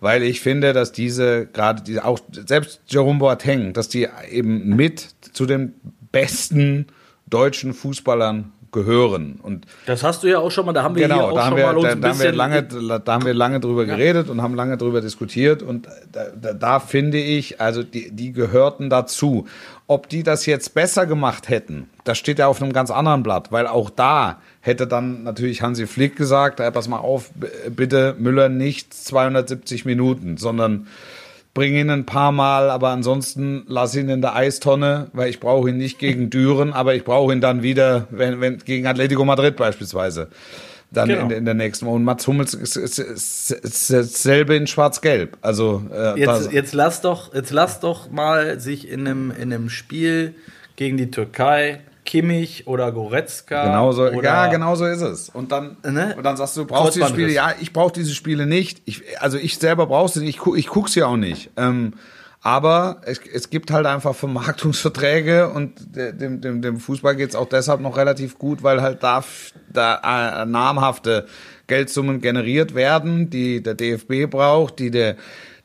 Speaker 3: weil ich finde, dass diese gerade diese auch selbst Jerome Boateng, dass die eben mit zu den besten deutschen Fußballern gehören und
Speaker 4: Das hast du ja auch schon mal, da haben wir hier
Speaker 3: Genau,
Speaker 4: auch
Speaker 3: da haben,
Speaker 4: schon
Speaker 3: wir,
Speaker 4: mal uns
Speaker 3: da, da, haben wir lange, da haben wir lange drüber geredet und haben lange drüber diskutiert und da, da, da finde ich, also die, die gehörten dazu. Ob die das jetzt besser gemacht hätten, das steht ja auf einem ganz anderen Blatt, weil auch da hätte dann natürlich Hansi Flick gesagt, hey, pass mal auf, bitte Müller nicht 270 Minuten, sondern bring ihn ein paar Mal, aber ansonsten lass ihn in der Eistonne, weil ich brauche ihn nicht gegen Düren, aber ich brauche ihn dann wieder, wenn, wenn gegen Atletico Madrid beispielsweise. Dann
Speaker 4: Genau.
Speaker 3: in, in der nächsten. Und Mats Hummels ist, ist, ist, ist dasselbe in Schwarz-Gelb. Also äh,
Speaker 4: Jetzt, jetzt lass doch, jetzt lass doch mal sich in einem, in einem Spiel gegen die Türkei Kimmich oder Goretzka.
Speaker 3: Genauso,
Speaker 4: oder
Speaker 3: ja, genau so ist es. Und dann,
Speaker 4: Ne?
Speaker 3: und dann sagst du, du brauchst diese Spiele. Ja, ich brauche diese Spiele nicht. Ich, also ich selber brauche sie nicht. Ich, gu- ich gucke sie auch nicht. Ähm, aber es, es gibt halt einfach Vermarktungsverträge und de- dem, dem, dem Fußball geht's auch deshalb noch relativ gut, weil halt da, da äh, namhafte Geldsummen generiert werden, die der DFB braucht, die der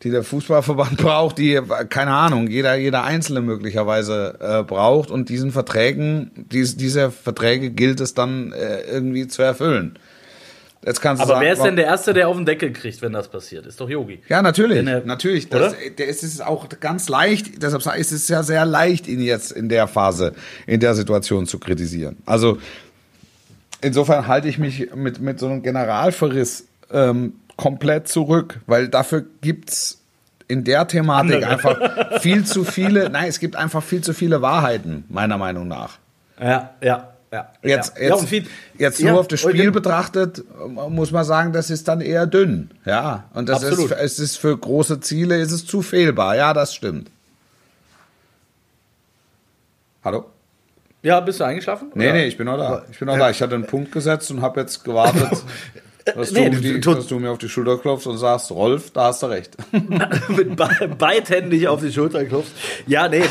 Speaker 3: die der Fußballverband [LAUGHS] braucht, die, keine Ahnung, jeder, jeder Einzelne möglicherweise äh, braucht. Und diesen Verträgen, dies, diese Verträge gilt es dann äh, irgendwie zu erfüllen. Jetzt kannst du
Speaker 4: Aber
Speaker 3: sagen,
Speaker 4: wer ist denn der Erste, der auf den Deckel kriegt, wenn das passiert? Ist doch Yogi.
Speaker 3: ja, natürlich,
Speaker 4: er-
Speaker 3: natürlich. Das, der ist es auch ganz leicht, deshalb ich, es ist ja sehr leicht, ihn jetzt in der Phase, in der Situation zu kritisieren. Also insofern halte ich mich mit, mit so einem Generalverriss ähm, komplett zurück, weil dafür gibt's in der Thematik
Speaker 4: Andere.
Speaker 3: einfach [LAUGHS] viel zu viele, nein, es gibt einfach viel zu viele Wahrheiten, meiner Meinung nach.
Speaker 4: Ja, ja, ja.
Speaker 3: Jetzt,
Speaker 4: ja.
Speaker 3: jetzt,
Speaker 4: ja,
Speaker 3: jetzt nur auf das Spiel betrachtet, muss man sagen, das ist dann eher dünn. Ja, und das ist, es ist für große Ziele ist es zu fehlbar. Ja, das stimmt. Hallo?
Speaker 4: Ja, bist du eingeschlafen?
Speaker 3: Nee,
Speaker 4: Oder?
Speaker 3: nee, ich bin noch da. Ich bin noch da. Ich hatte einen Punkt gesetzt und habe jetzt gewartet, [LAUGHS] dass,
Speaker 4: Nee,
Speaker 3: du, die, dass du mir auf die Schulter klopfst und sagst, Rolf, da hast du recht. [LAUGHS]
Speaker 4: mit be beidhändig auf die Schulter klopfst. Ja, nee,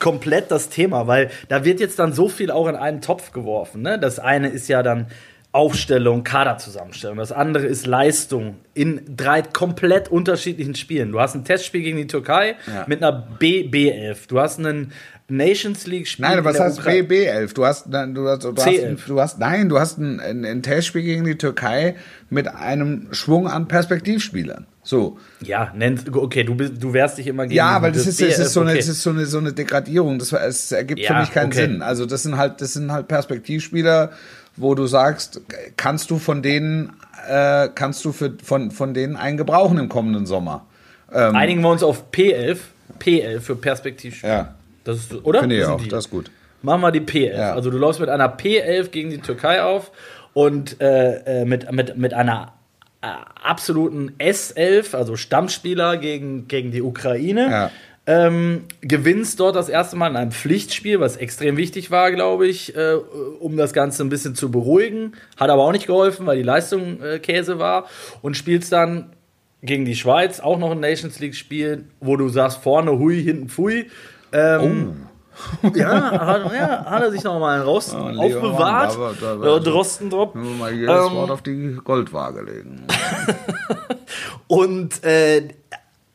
Speaker 4: komplett das Thema, weil da wird jetzt dann so viel auch in einen Topf geworfen. Ne? Das eine ist ja dann Aufstellung, Kaderzusammenstellung. Das andere ist Leistung in drei komplett unterschiedlichen Spielen. Du hast ein Testspiel gegen die Türkei
Speaker 3: Ja.
Speaker 4: mit einer B-B11. Du hast einen Nations League-Spiel.
Speaker 3: Nein,
Speaker 4: in
Speaker 3: was heißt
Speaker 4: Ukra-
Speaker 3: BB11? Du hast, nein, du hast, du hast,
Speaker 4: C11.
Speaker 3: du hast, nein, du hast ein, ein, ein Testspiel gegen die Türkei mit einem Schwung an Perspektivspielern. So.
Speaker 4: Ja, nennt, okay, du, bist, du wehrst dich immer gegen
Speaker 3: Ja, weil das ist, es ist so eine,
Speaker 4: okay.
Speaker 3: es ist so eine, so eine Degradierung. Das, es ergibt für
Speaker 4: Ja,
Speaker 3: mich keinen
Speaker 4: okay.
Speaker 3: Sinn. Also das sind halt, das sind halt Perspektivspieler, wo du sagst, kannst du von denen, äh, kannst du für, von, von denen einen gebrauchen im kommenden Sommer?
Speaker 4: Einigen wir uns auf P11. P11 für Perspektivspiel.
Speaker 3: Ja,
Speaker 4: Das ist, oder?
Speaker 3: finde ich
Speaker 4: Das
Speaker 3: auch.
Speaker 4: die.
Speaker 3: Das ist gut.
Speaker 4: Machen wir die P11.
Speaker 3: Ja.
Speaker 4: Also du läufst mit einer P11 gegen die Türkei auf und äh, äh, mit, mit, mit einer absoluten S11, also Stammspieler gegen, gegen die Ukraine.
Speaker 3: Ja.
Speaker 4: Ähm, gewinnst dort das erste Mal in einem Pflichtspiel, was extrem wichtig war, glaube ich, äh, um das Ganze ein bisschen zu beruhigen. Hat aber auch nicht geholfen, weil die Leistung äh, Käse war. Und spielst dann gegen die Schweiz auch noch ein Nations League-Spiel, wo du sagst, vorne hui, hinten pfui. Ähm, ja, hat, ja, hat er sich noch mal einen
Speaker 3: Oh, Leon,
Speaker 4: aufbewahrt.
Speaker 3: da war- da war-
Speaker 4: Ja, Drostendrop.
Speaker 3: Nur mal jedes
Speaker 4: Ähm,
Speaker 3: Wort auf die Goldwaage legen. [LAUGHS]
Speaker 4: Und äh,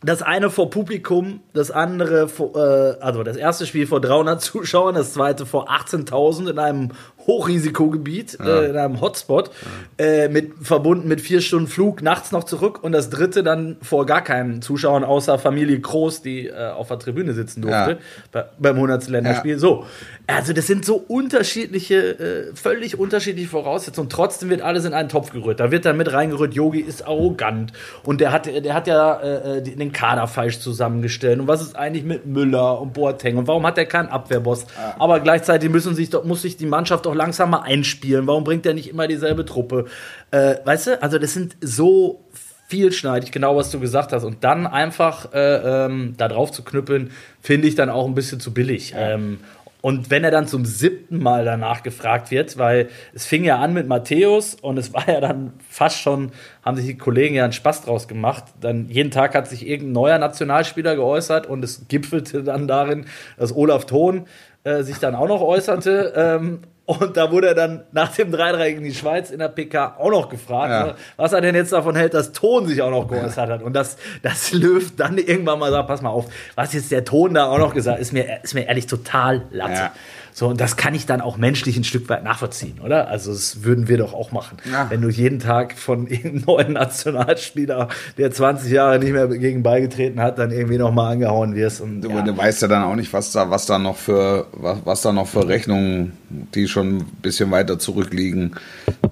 Speaker 4: das eine vor Publikum, das andere vor, äh, also das erste Spiel vor 300 Zuschauern, das zweite vor 18.000 in einem Hochrisikogebiet, äh, in einem Hotspot, äh, mit, verbunden mit vier Stunden Flug, nachts noch zurück und das dritte dann vor gar keinen Zuschauern, außer Familie Groß, die äh, auf der Tribüne sitzen durfte,
Speaker 3: Ja.
Speaker 4: bei, beim 100. Länderspiel. So, also das sind so unterschiedliche, äh, völlig unterschiedliche Voraussetzungen. Trotzdem wird alles in einen Topf gerührt. Da wird dann mit reingerührt, Yogi ist arrogant und der hat, der hat ja äh, die- den Kader falsch zusammengestellt. Und was ist eigentlich mit Müller und Boateng und warum hat er keinen Abwehrboss? Aber gleichzeitig müssen sich muss sich die Mannschaft doch langsam mal einspielen. Warum bringt er nicht immer dieselbe Truppe? Äh, weißt du, also das sind so vielschneidig, genau was du gesagt hast. Und dann einfach äh, ähm, da drauf zu knüppeln, finde ich dann auch ein bisschen zu billig. Ähm, und wenn er dann zum siebten Mal danach gefragt wird, weil es fing ja an mit Matthäus und es [LAUGHS] war ja dann fast schon, haben sich die Kollegen ja einen Spaß draus gemacht. Dann jeden Tag hat sich irgendein neuer Nationalspieler geäußert und es gipfelte dann darin, dass Olaf Thon äh, sich dann auch noch äußerte. Ähm, und da wurde er dann nach dem 3-3 gegen die Schweiz in der PK auch noch gefragt,
Speaker 3: Ja.
Speaker 4: ne, was er denn jetzt davon hält, dass Ton sich auch noch geäußert hat. Und dass das Löw dann irgendwann mal sagt, pass mal auf, was jetzt der Ton da auch noch gesagt ist mir, ist mir ehrlich total Latte.
Speaker 3: Ja.
Speaker 4: So, und das kann ich dann auch menschlich ein Stück weit nachvollziehen, oder? Also, das würden wir doch auch machen.
Speaker 3: Ja.
Speaker 4: Wenn du jeden Tag von [LAUGHS] irgendeinem neuen Nationalspieler, der 20 Jahre nicht mehr gegen beigetreten hat, dann irgendwie noch mal angehauen wirst. Und,
Speaker 3: Du,
Speaker 4: ja.
Speaker 3: du weißt ja dann auch nicht, was da, was da noch für, was, was da noch für Rechnungen, die schon ein bisschen weiter zurückliegen,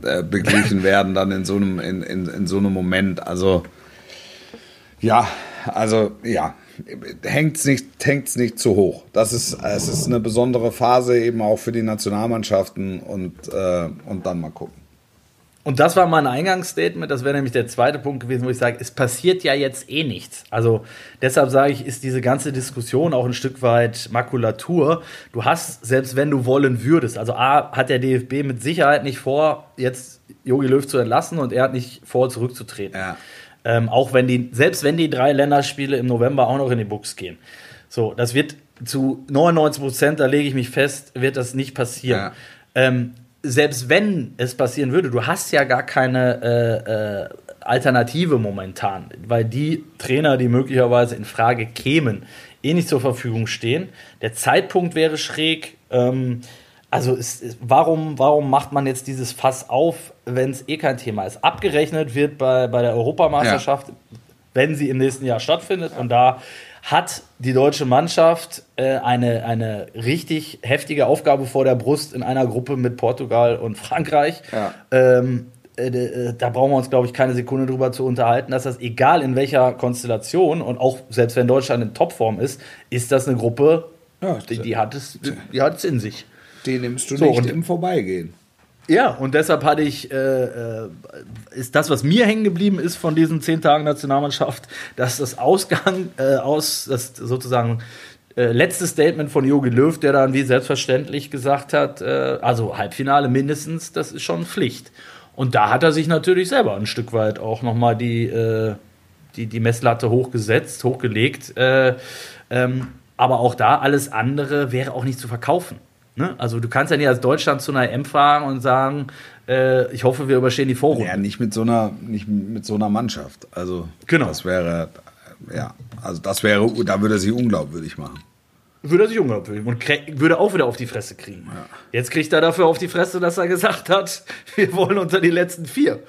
Speaker 3: äh, beglichen [LAUGHS] werden dann in so einem, in, in, in so einem Moment. Also ja, also ja, hängt's nicht, hängt's nicht zu hoch. Das ist, es ist eine besondere Phase eben auch für die Nationalmannschaften und, äh, und dann mal gucken.
Speaker 4: Und das war mein Eingangsstatement. Das wäre nämlich der zweite Punkt gewesen, wo ich sage, es passiert ja jetzt eh nichts. Also deshalb sage ich, ist diese ganze Diskussion auch ein Stück weit Makulatur. Du hast, selbst wenn du wollen würdest, also A, hat der DFB mit Sicherheit nicht vor, jetzt Jogi Löw zu entlassen und er hat nicht vor, zurückzutreten.
Speaker 3: Ja.
Speaker 4: Ähm, auch wenn die, selbst wenn die drei Länderspiele im November auch noch in die Buchs gehen. So, das wird zu 99 Prozent, da lege ich mich fest, wird das nicht passieren.
Speaker 3: Ja.
Speaker 4: Ähm, selbst wenn es passieren würde, du hast ja gar keine äh, äh, Alternative momentan, weil die Trainer, die möglicherweise in Frage kämen, eh nicht zur Verfügung stehen. Der Zeitpunkt wäre schräg. Ähm, also es, warum, warum macht man jetzt dieses Fass auf, wenn es eh kein Thema ist? Abgerechnet wird bei, bei der Europameisterschaft, wenn sie im nächsten Jahr stattfindet. Und da hat die deutsche Mannschaft äh, eine, eine richtig heftige Aufgabe vor der Brust in einer Gruppe mit Portugal und Frankreich.
Speaker 3: Ja.
Speaker 4: Ähm, äh, äh, da brauchen wir uns, glaube ich, keine Sekunde drüber zu unterhalten, dass das egal in welcher Konstellation und auch selbst wenn Deutschland in Topform ist, ist das eine Gruppe,
Speaker 3: Ja,
Speaker 4: die, die, hat es, die hat es in sich.
Speaker 3: Die nimmst du
Speaker 4: So,
Speaker 3: nicht im Vorbeigehen.
Speaker 4: Ja, und deshalb hatte ich, äh, äh, ist das, was mir hängen geblieben ist von diesen zehn Tagen Nationalmannschaft, [LAUGHS] dass das Ausgang äh, aus, das sozusagen äh, letzte Statement von Jogi Löw, der dann wie selbstverständlich gesagt hat, äh, also Halbfinale mindestens, das ist schon Pflicht. Und da hat er sich natürlich selber ein Stück weit auch nochmal die, äh, die, die Messlatte hochgesetzt, hochgelegt. Äh, ähm, aber auch da, alles andere wäre auch nicht zu verkaufen. Ne? Also du kannst ja nicht als Deutschland zu einer EM fahren und sagen, äh, ich hoffe, wir überstehen die Vorrunde.
Speaker 3: Ja, nicht mit so einer, nicht mit so einer Mannschaft. Also
Speaker 4: Genau.
Speaker 3: das wäre, ja, also das wäre, da würde er sich unglaubwürdig machen.
Speaker 4: Würde er sich unglaubwürdig und würde auch wieder auf die Fresse kriegen. Jetzt kriegt er dafür auf die Fresse, dass er gesagt hat, [LAUGHS] wir wollen unter die letzten vier.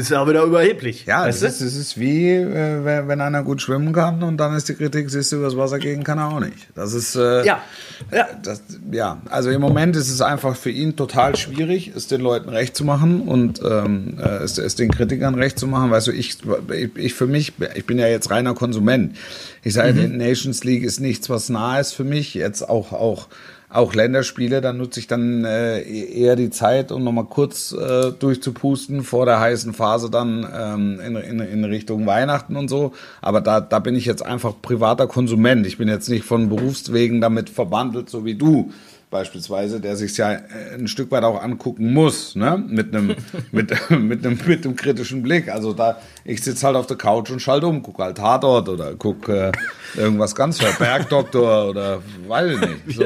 Speaker 4: Ist ja wieder überheblich.
Speaker 3: Ja, das
Speaker 4: du?
Speaker 3: ist, das ist wie, äh, wenn einer gut schwimmen kann und dann ist die Kritik, siehst du, übers Wasser gehen kann er auch nicht. Das ist, äh,
Speaker 4: ja. ja.
Speaker 3: das, ja, also im Moment ist es einfach für ihn total schwierig, es den Leuten recht zu machen und ähm, äh, es, es den Kritikern recht zu machen. Weißt du, ich, ich, ich für mich, ich bin ja jetzt reiner Konsument. Ich sage, die Nations League ist nichts, was nah ist für mich. Jetzt auch, auch auch Länderspiele, dann nutze ich dann äh, eher die Zeit, um nochmal kurz äh, durchzupusten vor der heißen Phase dann ähm, in, in, in Richtung Weihnachten und so. Aber da, da bin ich jetzt einfach privater Konsument. Ich bin jetzt nicht von Berufswegen damit verbandelt, so wie du beispielsweise, der sich ja äh, ein Stück weit auch angucken muss, ne? Mit einem [LAUGHS] mit mit einem mit einem kritischen Blick. Also da ich sitze halt auf der Couch und schalte um, gucke halt Tatort oder gucke äh, irgendwas ganz Bergdoktor oder weiß ich nicht. So.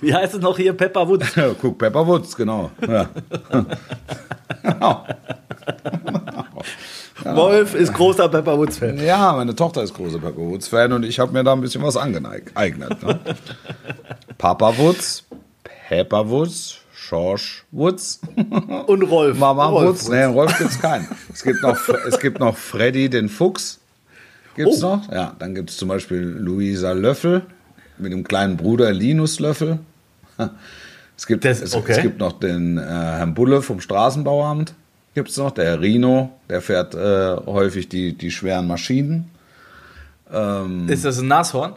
Speaker 4: Wie heißt es noch hier Pepper Woods? [LAUGHS]
Speaker 3: Ja, guck Pepper Woods, genau. Ja. genau. [LAUGHS]
Speaker 4: Wolf ist großer Pepper Woods Fan.
Speaker 3: Ja, meine Tochter ist großer Pepper Woods Fan und ich habe mir da ein bisschen was angeeignet. Ne? Papa Woods, Woods, George Woods [LAUGHS]
Speaker 4: und Rolf.
Speaker 3: Mama Rolf Woods. Nee, Rolf gibt's keinen. Es gibt noch, es gibt noch Freddy den Fuchs. Gibt's oh. noch? Ja, dann gibt's zum Beispiel Luisa Löffel mit dem kleinen Bruder Linus Löffel. [LAUGHS] Es gibt, das, es, okay. es, gibt noch den äh, Herrn Bulle vom Straßenbauamt. Gibt's noch. Der Rino, der fährt äh, häufig die, die schweren Maschinen.
Speaker 4: Ähm, Ist das ein Nashorn?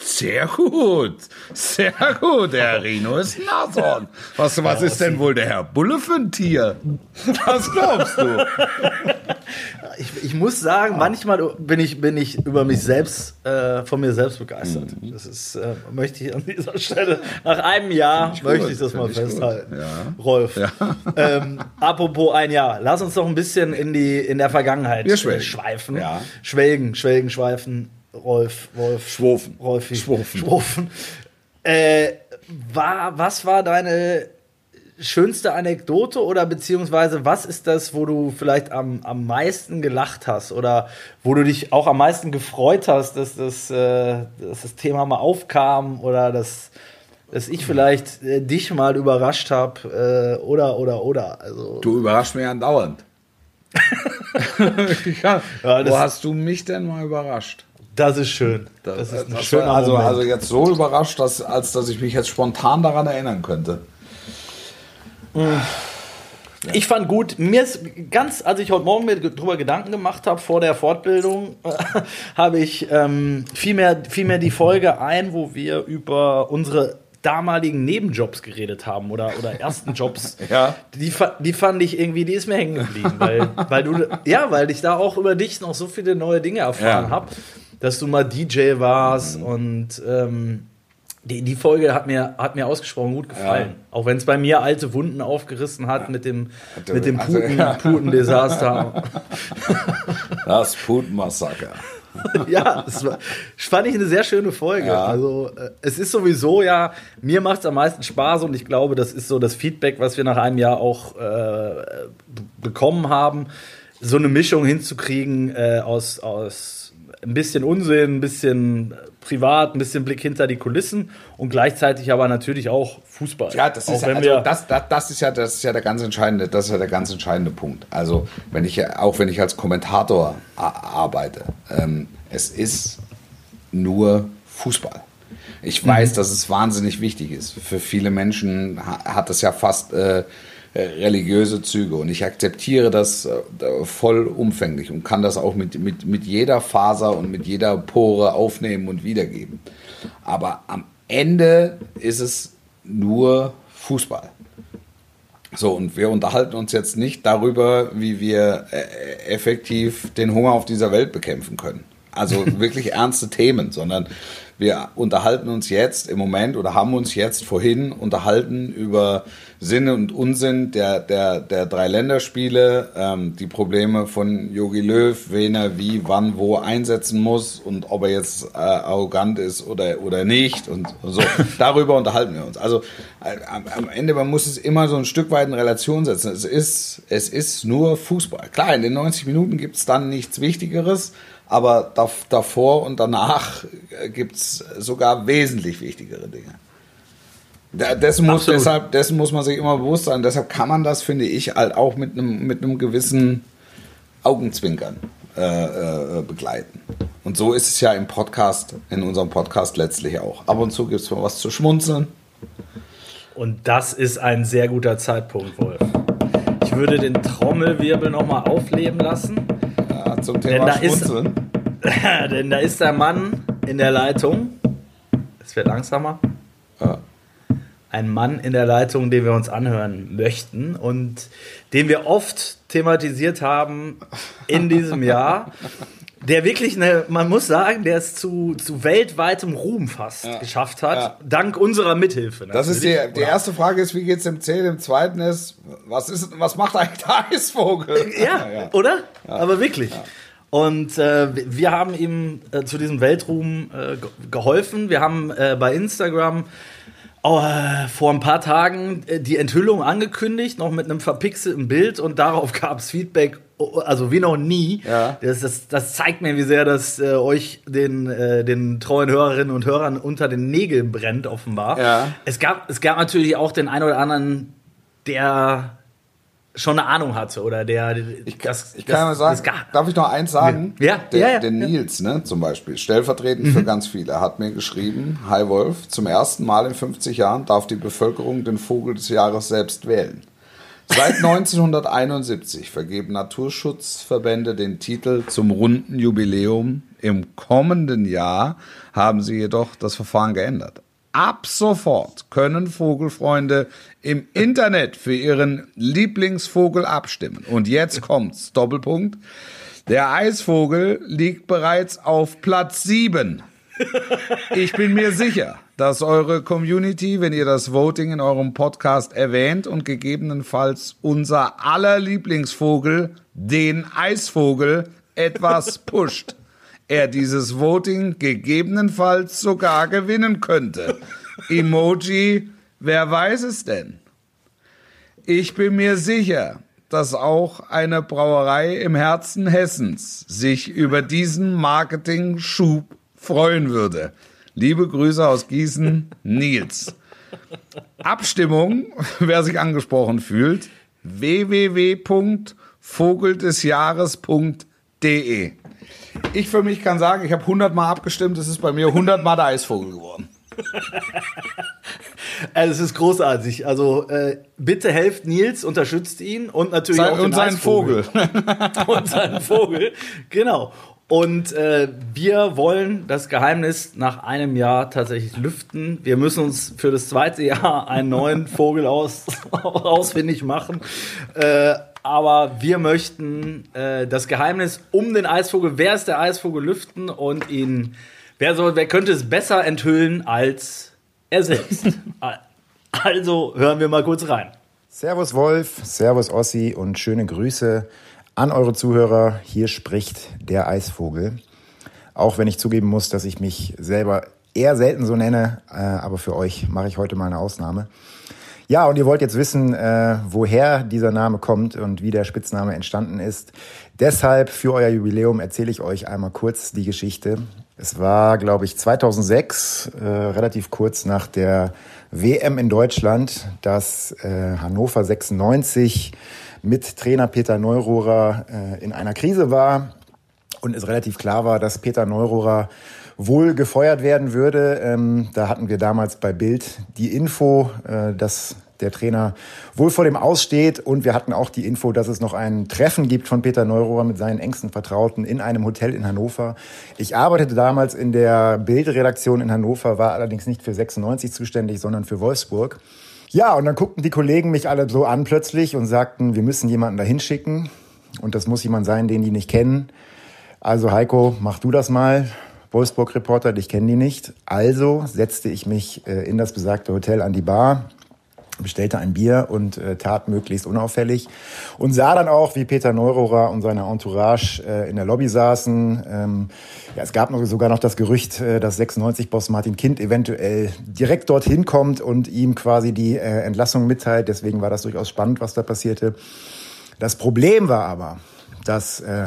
Speaker 3: Sehr gut, sehr gut. Der Rino ist ein Nashorn. Was, was ist denn wohl der Herr Bulle für ein Tier? Was glaubst du? [LAUGHS]
Speaker 4: Ich, ich muss sagen, manchmal bin ich, bin ich über mich selbst, äh, von mir selbst begeistert. Mhm. Das ist, äh, möchte ich an dieser Stelle, nach einem Jahr ich möchte ich das mal ich festhalten. Ja. Rolf. Ja. Ähm, apropos ein Jahr, lass uns doch ein bisschen in, die, in der Vergangenheit schweifen. Ja. Schwelgen, schwelgen, schweifen. Rolf, Wolf,
Speaker 3: Schwofen.
Speaker 4: Rolfi,
Speaker 3: Schwofen.
Speaker 4: Schwofen. Äh, war, was war deine schönste Anekdote oder beziehungsweise was ist das, wo du vielleicht am, am meisten gelacht hast oder wo du dich auch am meisten gefreut hast, dass das, äh, dass das Thema mal aufkam oder dass, dass ich vielleicht äh, dich mal überrascht habe äh, oder oder oder. Also,
Speaker 3: du überraschst mich andauernd. [LAUGHS] ja, ja, wo hast du mich denn mal überrascht?
Speaker 4: Das ist schön.
Speaker 3: Das, ist ein schöner also, Moment. also jetzt so überrascht, dass, als dass ich mich jetzt spontan daran erinnern könnte.
Speaker 4: Ich fand gut, mir ist ganz, als ich heute Morgen mir darüber Gedanken gemacht habe vor der Fortbildung, [LAUGHS] habe ich ähm, viel, mehr, viel mehr die Folge ein, wo wir über unsere damaligen Nebenjobs geredet haben oder, oder ersten Jobs. [LAUGHS]
Speaker 3: ja.
Speaker 4: Die, die fand ich irgendwie, die ist mir hängen geblieben, weil, weil du, ja, weil ich da auch über dich noch so viele neue Dinge erfahren ja. habe dass du mal DJ warst mhm. und ähm, die, die Folge hat mir, hat mir ausgesprochen gut gefallen. Ja. Auch wenn es bei mir alte Wunden aufgerissen hat mit dem, mit dem also, Puten, ja. [LAUGHS] Puten-Desaster. [LAUGHS]
Speaker 3: Das Putenmassaker. [LAUGHS]
Speaker 4: ja, das war, fand ich eine sehr schöne Folge. Ja. Also äh, es ist sowieso ja, mir macht es am meisten Spaß und ich glaube, das ist so das Feedback, was wir nach einem Jahr auch äh, bekommen haben, so eine Mischung hinzukriegen äh, aus, aus ein bisschen Unsinn, ein bisschen privat, ein bisschen Blick hinter die Kulissen und gleichzeitig aber natürlich auch Fußball.
Speaker 3: Ja, das ist, ja, also das, das, das, ist ja, das ist ja der ganz entscheidende, das ist ja der ganz entscheidende Punkt. Also wenn ich auch wenn ich als Kommentator arbeite, ähm, es ist nur Fußball. Ich weiß, mhm. dass es wahnsinnig wichtig ist. Für viele Menschen hat es ja fast äh, religiöse Züge. Und ich akzeptiere das äh, vollumfänglich und kann das auch mit, mit, mit jeder Faser und mit jeder Pore aufnehmen und wiedergeben. Aber am Ende ist es nur Fußball. So, und wir unterhalten uns jetzt nicht darüber, wie wir äh, effektiv den Hunger auf dieser Welt bekämpfen können. Also [LAUGHS] wirklich ernste Themen, sondern wir unterhalten uns jetzt im Moment oder haben uns jetzt vorhin unterhalten über Sinn und Unsinn der, der, der drei Länderspiele, ähm, die Probleme von Yogi Löw, wen er wie, wann, wo einsetzen muss und ob er jetzt äh, arrogant ist oder, oder nicht und so. [LAUGHS] Darüber unterhalten wir uns. Also äh, am Ende, man muss es immer so ein Stück weit in Relation setzen. Es ist, es ist nur Fußball. Klar, in den 90 Minuten gibt es dann nichts Wichtigeres aber davor und danach gibt es sogar wesentlich wichtigere Dinge. Dessen muss, deshalb, dessen muss man sich immer bewusst sein. Deshalb kann man das, finde ich, halt auch mit einem, mit einem gewissen Augenzwinkern äh, äh, begleiten. Und so ist es ja im Podcast, in unserem Podcast letztlich auch. Ab und zu gibt es mal was zu schmunzeln.
Speaker 4: Und das ist ein sehr guter Zeitpunkt, Wolf. Ich würde den Trommelwirbel nochmal aufleben lassen
Speaker 3: zum Thema denn Schmunzeln.
Speaker 4: Ist, [LAUGHS] denn da ist der Mann in der Leitung. Es wird langsamer. Ja. einen Mann in der Leitung, den wir uns anhören möchten und den wir oft thematisiert haben in diesem Jahr. [LAUGHS] Der wirklich eine, man muss sagen, der es zu, zu weltweitem Ruhm fast ja. geschafft hat, ja. dank unserer Mithilfe.
Speaker 3: Das ist die, die erste Frage ist, wie geht es dem Zähl? Im zweiten ist, was ist, was macht eigentlich der Eisvogel? [LAUGHS]
Speaker 4: Ja, ja. oder? Aber wirklich. Und äh, wir haben ihm äh, zu diesem Weltruhm äh, geholfen. Wir haben äh, bei Instagram oh, vor ein paar Tagen äh, die Enthüllung angekündigt, noch mit einem verpixelten Bild und darauf [LAUGHS] gab es Feedback, also wie noch nie. Ja. Das, das, das, zeigt mir, wie sehr das äh, euch, den, äh, den treuen Hörerinnen und Hörern, unter den Nägeln brennt, offenbar. Ja. Es, gab, es gab natürlich auch den einen oder anderen, der schon eine Ahnung hatte oder der
Speaker 3: ich, das, ich kann das, mal sagen, darf ich noch eins sagen?
Speaker 4: Ja,
Speaker 3: der,
Speaker 4: ja, ja,
Speaker 3: der Nils, ne, zum Beispiel, stellvertretend mhm. für ganz viele, hat mir geschrieben, Hi Wolf, zum ersten Mal in 50 Jahren darf die Bevölkerung den Vogel des Jahres selbst wählen. Seit [LAUGHS] 1971 vergeben Naturschutzverbände den Titel zum runden Jubiläum. Im kommenden Jahr haben sie jedoch das Verfahren geändert. Ab sofort können Vogelfreunde im Internet für ihren Lieblingsvogel abstimmen. Und jetzt kommt's, Doppelpunkt. Der Eisvogel liegt bereits auf Platz 7. Ich bin mir sicher, dass eure Community, wenn ihr das Voting in eurem Podcast erwähnt und gegebenenfalls unser aller Lieblingsvogel, den Eisvogel, etwas pusht er dieses Voting gegebenenfalls sogar gewinnen könnte. Emoji, wer weiß es denn? Ich bin mir sicher, dass auch eine Brauerei im Herzen Hessens sich über diesen Marketing-Schub freuen würde. Liebe Grüße aus Gießen, Nils. Abstimmung, [LAUGHS] wer sich angesprochen fühlt, www.vogeldesjahres.de. Ich für mich kann sagen, ich habe 100 Mal abgestimmt, es ist bei mir 100 Mal der Eisvogel geworden. [LAUGHS]
Speaker 4: Also es ist großartig. Also äh, bitte helft Nils, unterstützt ihn und natürlich
Speaker 3: Sein,
Speaker 4: auch den
Speaker 3: und seinen Vogel. [LAUGHS]
Speaker 4: und seinen Vogel. Genau. Und äh, wir wollen das Geheimnis nach einem Jahr tatsächlich lüften. Wir müssen uns für das zweite Jahr einen neuen Vogel aus, [LAUGHS] ausfindig machen. Äh, aber wir möchten äh, das Geheimnis um den Eisvogel, wer ist der Eisvogel, lüften und ihn, wer, soll, wer könnte es besser enthüllen als er selbst. [LAUGHS] also hören wir mal kurz rein.
Speaker 5: Servus Wolf, Servus Ossi und schöne Grüße an eure Zuhörer. Hier spricht der Eisvogel. Auch wenn ich zugeben muss, dass ich mich selber eher selten so nenne, äh, aber für euch mache ich heute mal eine Ausnahme. Ja, und ihr wollt jetzt wissen, äh, woher dieser Name kommt und wie der Spitzname entstanden ist. Deshalb für euer Jubiläum erzähle ich euch einmal kurz die Geschichte. Es war, glaube ich, 2006, äh, relativ kurz nach der WM in Deutschland, dass äh, Hannover 96 mit Trainer Peter Neururer äh, in einer Krise war und es relativ klar war, dass Peter Neururer wohl gefeuert werden würde. Ähm, da hatten wir damals bei Bild die Info, äh, dass der Trainer wohl vor dem Aussteht. Und wir hatten auch die Info, dass es noch ein Treffen gibt von Peter Neurohr mit seinen engsten Vertrauten in einem Hotel in Hannover. Ich arbeitete damals in der Bildredaktion in Hannover, war allerdings nicht für 96 zuständig, sondern für Wolfsburg. Ja, und dann guckten die Kollegen mich alle so an plötzlich und sagten, wir müssen jemanden da hinschicken. Und das muss jemand sein, den die nicht kennen. Also Heiko, mach du das mal. Wolfsburg-Reporter, dich kennen die nicht. Also setzte ich mich äh, in das besagte Hotel an die Bar, bestellte ein Bier und äh, tat möglichst unauffällig und sah dann auch, wie Peter Neurohrer und seine Entourage äh, in der Lobby saßen. Ähm, ja, es gab noch, sogar noch das Gerücht, äh, dass 96-Boss Martin Kind eventuell direkt dorthin kommt und ihm quasi die äh, Entlassung mitteilt. Deswegen war das durchaus spannend, was da passierte. Das Problem war aber, dass äh,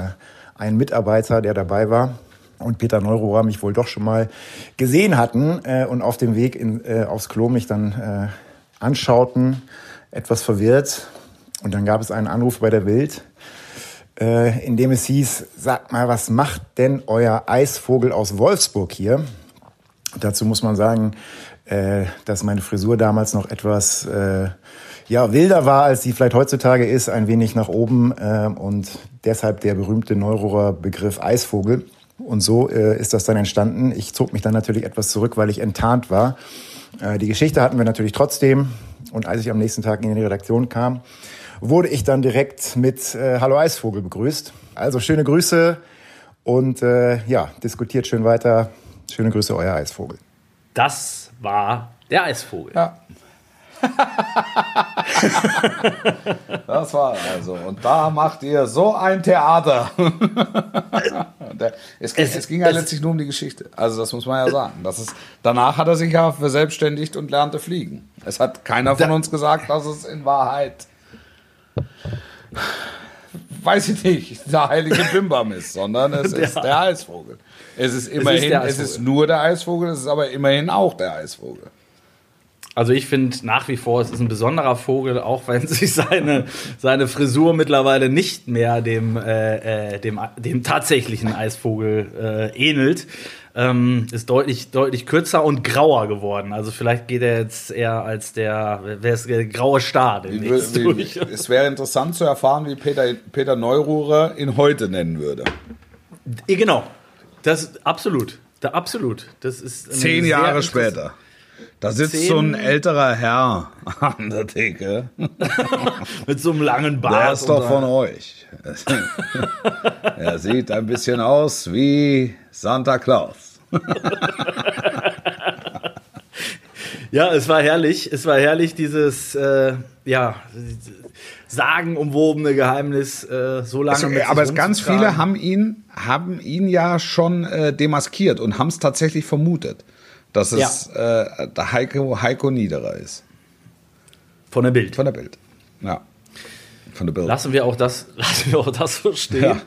Speaker 5: ein Mitarbeiter, der dabei war, und Peter Neurohrer mich wohl doch schon mal gesehen hatten äh, und auf dem Weg in, äh, aufs Klo mich dann äh, anschauten, etwas verwirrt. Und dann gab es einen Anruf bei der Wild, äh, in dem es hieß, sagt mal, was macht denn euer Eisvogel aus Wolfsburg hier? dazu muss man sagen, äh, dass meine Frisur damals noch etwas äh, ja, wilder war, als sie vielleicht heutzutage ist, ein wenig nach oben äh, und deshalb der berühmte Neurohrer Begriff Eisvogel. Und so äh, ist das dann entstanden. Ich zog mich dann natürlich etwas zurück, weil ich enttarnt war Äh, die Geschichte hatten wir natürlich trotzdem. Und als ich am nächsten Tag in die Redaktion kam, wurde ich dann direkt mit äh, Hallo Eisvogel begrüßt. Also schöne Grüße und äh, ja, diskutiert schön weiter. Schöne Grüße, euer Eisvogel.
Speaker 4: Das war der Eisvogel.
Speaker 3: Ja. Das war also. Und da macht ihr so ein Theater. es, ging, es, es ging ja letztlich nur um die Geschichte. Also, das muss man ja sagen. Das ist, danach hat er sich ja verselbstständigt und lernte fliegen. Es hat keiner von uns gesagt, dass es in Wahrheit weiß ich nicht, der heilige Bimbam ist, sondern es ist der Eisvogel. Es ist immerhin, es ist, es ist nur der Eisvogel, es ist aber immerhin auch der Eisvogel.
Speaker 4: Also ich finde nach wie vor, es ist ein besonderer Vogel, auch wenn [LAUGHS] sich seine, seine Frisur mittlerweile nicht mehr dem, äh, äh, dem, dem tatsächlichen Eisvogel äh, ähnelt. Ähm, ist deutlich, deutlich kürzer und grauer geworden. Also vielleicht geht er jetzt eher als der, wer ist der graue Star demnächst
Speaker 3: wie, wie, durch. Es wäre interessant zu erfahren, wie Peter, Peter Neururer ihn heute nennen würde.
Speaker 4: Genau. Das absolut. Da, absolut. Das ist
Speaker 3: zehn Jahre später. Da sitzt Zehn. so ein älterer Herr an der Theke. [LAUGHS]
Speaker 4: Mit so einem langen Bart.
Speaker 3: Der ist doch von euch. [LAUGHS] er sieht ein bisschen aus wie Santa Claus. [LAUGHS]
Speaker 4: ja, es war herrlich. Es war herrlich, dieses, äh, ja, sagenumwobene Geheimnis äh, so lange.
Speaker 3: Es, aber es ganz viele haben ihn, haben ihn ja schon äh, demaskiert und haben es tatsächlich vermutet dass es ja. äh, der Heiko, Heiko Niederer ist.
Speaker 4: Von der Bild.
Speaker 3: Von der Bild. Ja.
Speaker 4: Von der Bild. Lassen wir auch das, [LAUGHS] lassen wir auch das so stehen. Ja.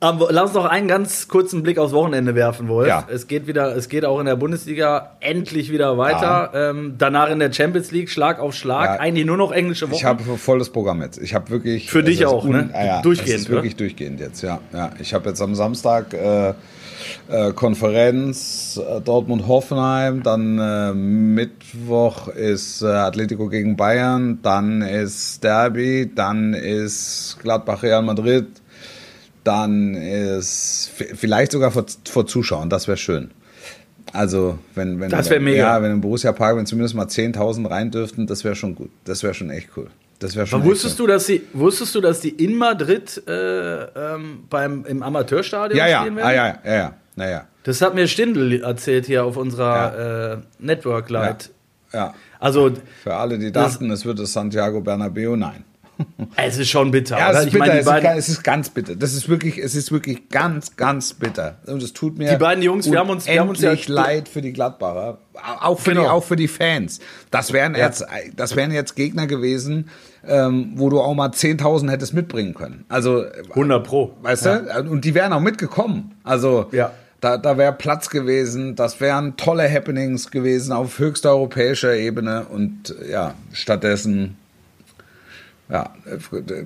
Speaker 4: Aber lass uns noch einen ganz kurzen Blick aufs Wochenende werfen, Wolf. Ja. Es geht wieder, es geht auch in der Bundesliga endlich wieder weiter. Ja. Ähm, danach in der Champions League Schlag auf Schlag. Ja. Eigentlich nur noch englische Wochen.
Speaker 3: Ich habe volles Programm jetzt. Ich habe wirklich.
Speaker 4: Für dich auch, ne?
Speaker 3: Ja, durchgehend. Das ist wirklich oder? durchgehend jetzt. Ja, ja. Ich habe jetzt am Samstag äh, äh, Konferenz äh, Dortmund-Hoffenheim, dann äh, Mittwoch ist Atletico gegen Bayern, dann ist Derby, dann ist Gladbach-Real Madrid, dann ist vielleicht sogar vor, vor Zuschauern, das wäre schön. Also, wenn, wenn,
Speaker 4: das wäre mega.
Speaker 3: Ja, wenn im Borussia Park, wenn zumindest mal 10.000 rein dürften, das wäre schon gut. Das wäre schon echt cool. Das wäre schon.
Speaker 4: Aber wusstest du, dass sie, wusstest du, dass die in Madrid äh, ähm, beim, im Amateurstadion
Speaker 3: ja,
Speaker 4: ja. stehen
Speaker 3: werden? Ja, ja, ja, ja. Naja.
Speaker 4: Das hat mir Stindl erzählt hier auf unserer ja. äh, Network Light.
Speaker 3: Ja. ja. Also für alle, die dachten, es wird das Santiago Bernabeo, nein. [LAUGHS]
Speaker 4: Es ist schon bitter.
Speaker 3: Ja, es ist, bitter. Meine, es, ist, es, ist, ganz bitter. Das ist wirklich, es ist wirklich ganz, ganz bitter. Und es tut mir
Speaker 4: die beiden Jungs, wir haben uns, wir haben uns
Speaker 3: ja leid für die Gladbacher, auch für genau. die, auch für die Fans. Das wären ja. jetzt, das wären jetzt Gegner gewesen, ähm, wo du auch mal 10.000 hättest mitbringen können. Also
Speaker 4: 100 pro,
Speaker 3: weißt ja. du? Und die wären auch mitgekommen. Also ja. Da, da wäre Platz gewesen, das wären tolle Happenings gewesen auf höchster europäischer Ebene und ja, stattdessen ja,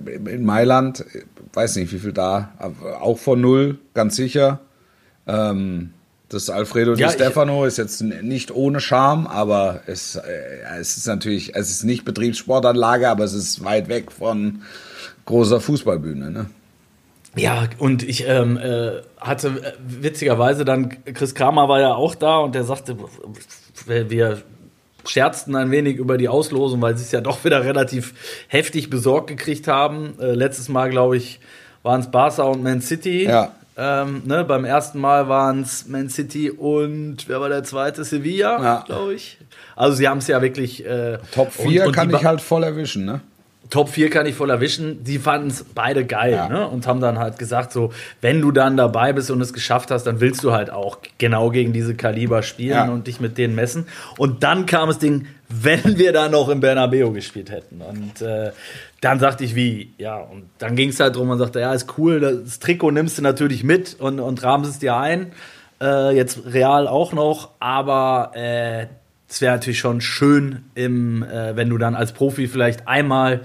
Speaker 3: in Mailand, weiß nicht, wie viel da, auch von null, ganz sicher. Ähm, das Alfredo ja, Di Stefano ist jetzt nicht ohne Charme, aber es, äh, es ist natürlich, es ist nicht Betriebssportanlage, aber es ist weit weg von großer Fußballbühne. Ne?
Speaker 4: Ja, und ich ähm, äh, hatte äh, witzigerweise dann, Chris Kramer war ja auch da und der sagte, wir scherzten ein wenig über die Auslosung, weil sie es ja doch wieder relativ heftig besorgt gekriegt haben. Äh, letztes Mal, glaube ich, waren es Barca und Man City.
Speaker 3: Ja.
Speaker 4: Ähm, ne, beim ersten Mal waren es Man City und wer war der zweite? Sevilla, ja. glaube ich. Also sie haben es ja wirklich. Äh,
Speaker 3: Top 4 kann ich halt voll erwischen, ne?
Speaker 4: Top 4 kann ich voll erwischen. Die fanden es beide geil ja. ne? und haben dann halt gesagt, so, wenn du dann dabei bist und es geschafft hast, dann willst du halt auch genau gegen diese Kaliber spielen ja. und dich mit denen messen. Und dann kam das Ding, [LAUGHS] wenn wir da noch im Bernabeu gespielt hätten. Und äh, dann sagte ich, wie? Ja, und dann ging es halt drum und sagte, ja, ist cool, das Trikot nimmst du natürlich mit und, und rahmst es dir ein. Äh, jetzt real auch noch, aber äh, es wäre natürlich schon schön, im, äh, wenn du dann als Profi vielleicht einmal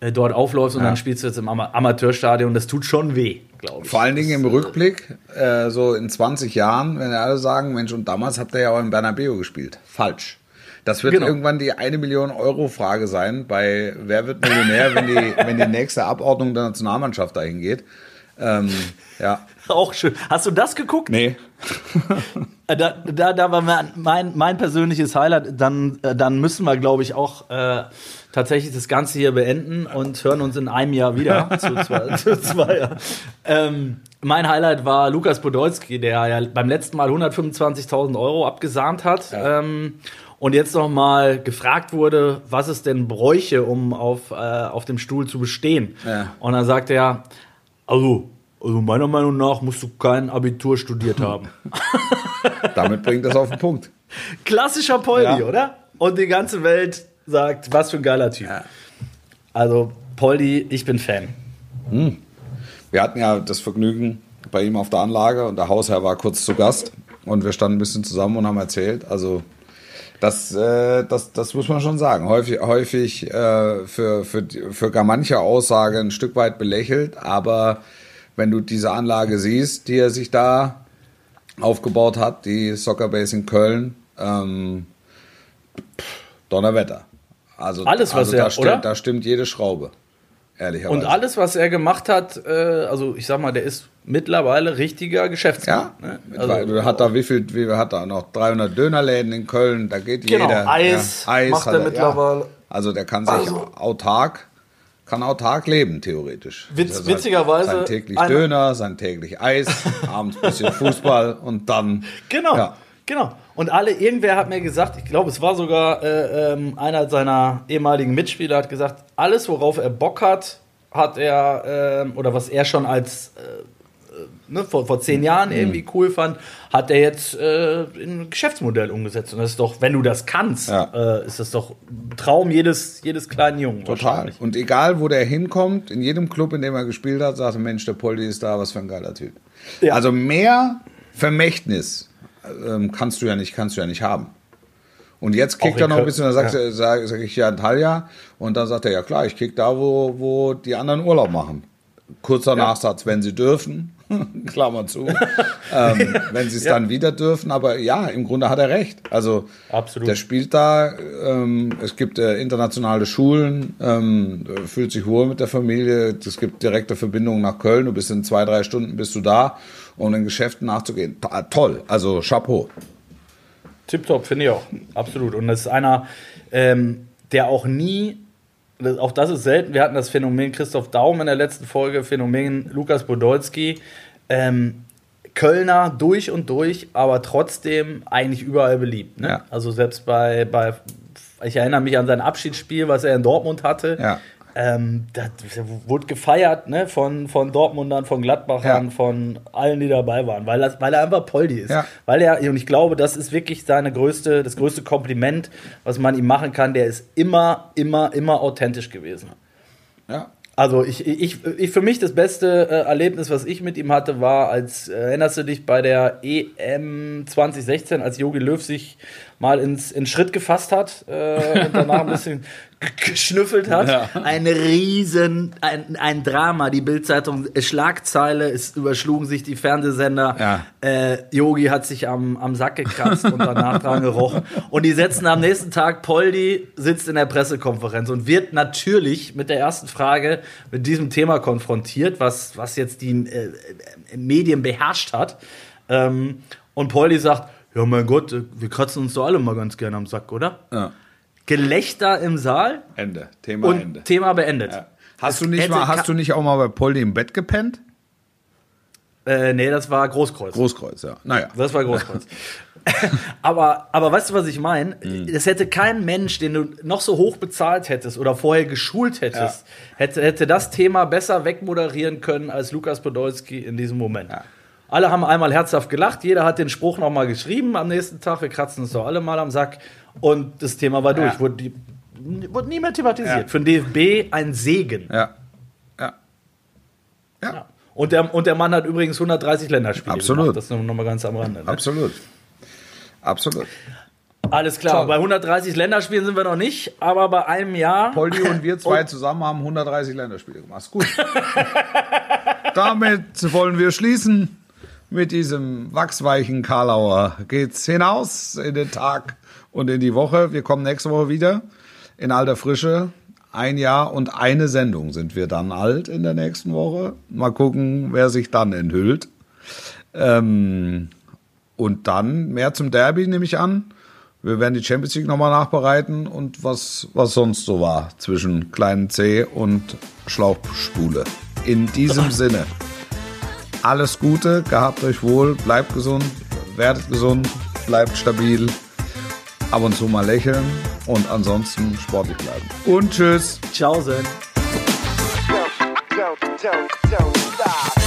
Speaker 4: äh, dort aufläufst und ja. dann spielst du jetzt im Ama Amateurstadion. Das tut schon weh, glaube ich.
Speaker 3: Vor allen Dingen im Rückblick, äh, so in 20 Jahren, wenn alle sagen, Mensch, und damals hat er ja auch in Bernabeu gespielt. Falsch. Das wird genau. irgendwann die eine Million Euro Frage sein bei Wer wird Millionär, wenn die, wenn die nächste Abordnung der Nationalmannschaft dahin geht. Ähm, ja. [LAUGHS]
Speaker 4: Auch schön. Hast du das geguckt?
Speaker 3: Nee. [LAUGHS]
Speaker 4: Äh, Da, da, da war mein, mein, persönliches Highlight. Dann, äh, dann müssen wir, glaube ich, auch äh, tatsächlich das Ganze hier beenden und hören uns in einem Jahr wieder. [LAUGHS] zu zwei, zu zwei Jahren. ähm, mein Highlight war Lukas Podolski, der ja beim letzten Mal 125.000 Euro abgesahnt hat. Ähm, und jetzt noch mal gefragt wurde, was es denn bräuche, um auf, äh, auf dem Stuhl zu bestehen.
Speaker 3: Ja.
Speaker 4: Und dann sagte er, also, also meiner Meinung nach musst du kein Abitur studiert haben. [LAUGHS]
Speaker 3: Damit bringt das auf den Punkt.
Speaker 4: Klassischer Poldi,
Speaker 3: Ja.
Speaker 4: oder? Und die ganze Welt sagt, was für ein geiler Typ. Also, Poldi, ich bin Fan.
Speaker 3: Wir hatten ja das Vergnügen bei ihm auf der Anlage und der Hausherr war kurz zu Gast und wir standen ein bisschen zusammen und haben erzählt. Also das, äh, das, das muss man schon sagen. Häufig, häufig äh, für, für, für gar manche Aussage ein Stück weit belächelt, aber wenn du diese Anlage siehst, die er sich da aufgebaut hat, die Soccer Base in Köln, ähm, pff, Donnerwetter. Also,
Speaker 4: Alles, was
Speaker 3: also
Speaker 4: er-
Speaker 3: da, stimmt,
Speaker 4: oder?
Speaker 3: da stimmt jede Schraube. Ehrlicherweise.
Speaker 4: Und alles, was er gemacht hat, äh, also ich sag mal, der ist mittlerweile richtiger Geschäftsmann.
Speaker 3: Ja,
Speaker 4: ne?
Speaker 3: also, hat da wie viel, wie hat er noch 300 Dönerläden in Köln, da geht
Speaker 4: Genau,
Speaker 3: jeder.
Speaker 4: Eis
Speaker 3: ja, Eis
Speaker 4: macht er mittlerweile.
Speaker 3: Also der kann sich
Speaker 4: Also-
Speaker 3: autark, kann autark leben theoretisch.
Speaker 4: Witz-
Speaker 3: heißt,
Speaker 4: witzigerweise
Speaker 3: Sein täglich Döner, sein täglich Eis, [LAUGHS] abends bisschen Fußball und dann.
Speaker 4: Genau,
Speaker 3: Ja.
Speaker 4: genau. Und alle, irgendwer hat mir gesagt, ich glaube, es war sogar äh, ähm, einer seiner ehemaligen Mitspieler, hat gesagt, alles, worauf er Bock hat, hat er, ähm, oder was er schon als äh, äh, ne, vor, vor zehn Jahren
Speaker 3: Mhm.
Speaker 4: irgendwie cool fand, hat er jetzt äh, in ein Geschäftsmodell umgesetzt. Und das ist doch, wenn du das kannst,
Speaker 3: Ja.
Speaker 4: äh, ist das doch Traum jedes, jedes kleinen Jungen.
Speaker 3: Total. Und egal, wo der hinkommt, in jedem Club, in dem er gespielt hat, sagt er, Mensch, der Poldi ist da, was für ein geiler Typ.
Speaker 4: Ja.
Speaker 3: Also mehr Vermächtnis ähm, kannst du ja nicht, kannst du ja nicht haben. Und jetzt kickt er noch ein bisschen, dann sagt
Speaker 4: ja.
Speaker 3: sag, sag ich ja Antalya, und dann sagt er, ja klar, ich kick da, wo, wo die anderen Urlaub machen. Kurzer Nachsatz, wenn sie dürfen, [LAUGHS] Klammer zu, ähm, [LAUGHS] wenn sie es dann wieder dürfen, aber ja, im Grunde hat er recht. Also
Speaker 4: Absolut.
Speaker 3: der spielt da, ähm, es gibt äh, internationale Schulen, ähm, fühlt sich wohl mit der Familie, es gibt direkte Verbindungen nach Köln, du bist in zwei, drei Stunden bist du da, um in Geschäften nachzugehen. To- Toll, also Chapeau.
Speaker 4: Tipptopp, finde ich auch. Absolut. Und das ist einer, ähm, der auch nie, auch das ist selten, wir hatten das Phänomen Christoph Daum in der letzten Folge, Phänomen Lukas Podolski, ähm, Kölner durch und durch, aber trotzdem eigentlich überall beliebt. Ne?
Speaker 3: Ja.
Speaker 4: Also selbst bei, bei, ich erinnere mich an sein Abschiedsspiel, was er in Dortmund hatte.
Speaker 3: Ja.
Speaker 4: Ähm, das wurde gefeiert ne? von, von Dortmundern, von Gladbachern,
Speaker 3: Ja.
Speaker 4: von allen, die dabei waren, weil, das, weil er einfach Poldi ist.
Speaker 3: Ja.
Speaker 4: Weil er, und ich glaube, das ist wirklich seine größte, das größte Kompliment, was man ihm machen kann. Der ist immer, immer, immer authentisch gewesen.
Speaker 3: Ja.
Speaker 4: Also ich, ich, ich für mich das beste äh, Erlebnis, was ich mit ihm hatte, war, als äh, erinnerst du dich bei der EM 2016, als Jogi Löw sich mal ins, in Schritt gefasst hat äh, und danach ein [LAUGHS] bisschen geschnüffelt hat. Ein riesen, ein, ein Drama. Die Bildzeitung äh, Schlagzeile, es überschlugen sich die Fernsehsender.
Speaker 3: Ja.
Speaker 4: Äh, Yogi hat sich am, am Sack gekratzt und danach [LAUGHS] dran gerochen. Und die setzen am nächsten Tag, Poldi sitzt in der Pressekonferenz und wird natürlich mit der ersten Frage mit diesem Thema konfrontiert, was, was jetzt die äh, äh, Medien beherrscht hat. Ähm, und Poldi sagt, ja mein Gott, äh, wir kratzen uns doch alle mal ganz gerne am Sack, oder?
Speaker 3: ja.
Speaker 4: Gelächter im Saal
Speaker 3: Ende. Thema
Speaker 4: und
Speaker 3: Ende.
Speaker 4: Thema beendet.
Speaker 3: Ja. Hast
Speaker 4: Es
Speaker 3: du nicht mal, hast du nicht auch mal bei Poldi im Bett gepennt?
Speaker 4: Äh, nee, das war Großkreuz.
Speaker 3: Großkreuz, ja. Naja.
Speaker 4: Das war Großkreuz. [LAUGHS] aber, aber weißt du, was ich meine?
Speaker 3: Mhm.
Speaker 4: Es hätte kein Mensch, den du noch so hoch bezahlt hättest oder vorher geschult hättest, hätte, hätte das Thema besser wegmoderieren können als Lukas Podolski in diesem Moment. Alle haben einmal herzhaft gelacht, jeder hat den Spruch nochmal geschrieben am nächsten Tag, wir kratzen uns doch alle mal am Sack und das Thema war durch.
Speaker 3: Ja.
Speaker 4: Wurde, die, wurde nie mehr thematisiert.
Speaker 3: Ja.
Speaker 4: Für den DFB ein Segen.
Speaker 3: Ja. Ja. Ja.
Speaker 4: Und, der, und der Mann hat übrigens 130 Länderspiele
Speaker 3: Absolut.
Speaker 4: gemacht. Das nur noch mal ganz am Rande. Ne?
Speaker 3: Absolut. Absolut.
Speaker 4: Alles klar,
Speaker 3: Toll.
Speaker 4: bei 130 Länderspielen sind wir noch nicht, aber bei einem Jahr.
Speaker 3: Poldi und wir zwei [LAUGHS] zusammen haben 130 Länderspiele gemacht. Ist gut. [LAUGHS] Damit wollen wir schließen. Mit diesem wachsweichen Karlauer geht's hinaus in den Tag und in die Woche. Wir kommen nächste Woche wieder in alter Frische. Ein Jahr und eine Sendung sind wir dann alt in der nächsten Woche. Mal gucken, wer sich dann enthüllt. Ähm, Und dann mehr zum Derby, nehme ich an. Wir werden die Champions League nochmal nachbereiten und was, was sonst so war zwischen kleinen C und Schlauchspule. In diesem [LAUGHS] Sinne, alles Gute, gehabt euch wohl, bleibt gesund, werdet gesund, bleibt stabil, ab und zu mal lächeln und ansonsten sportlich bleiben. Und tschüss.
Speaker 4: Ciao, Sen.
Speaker 6: don't, don't, don't stop.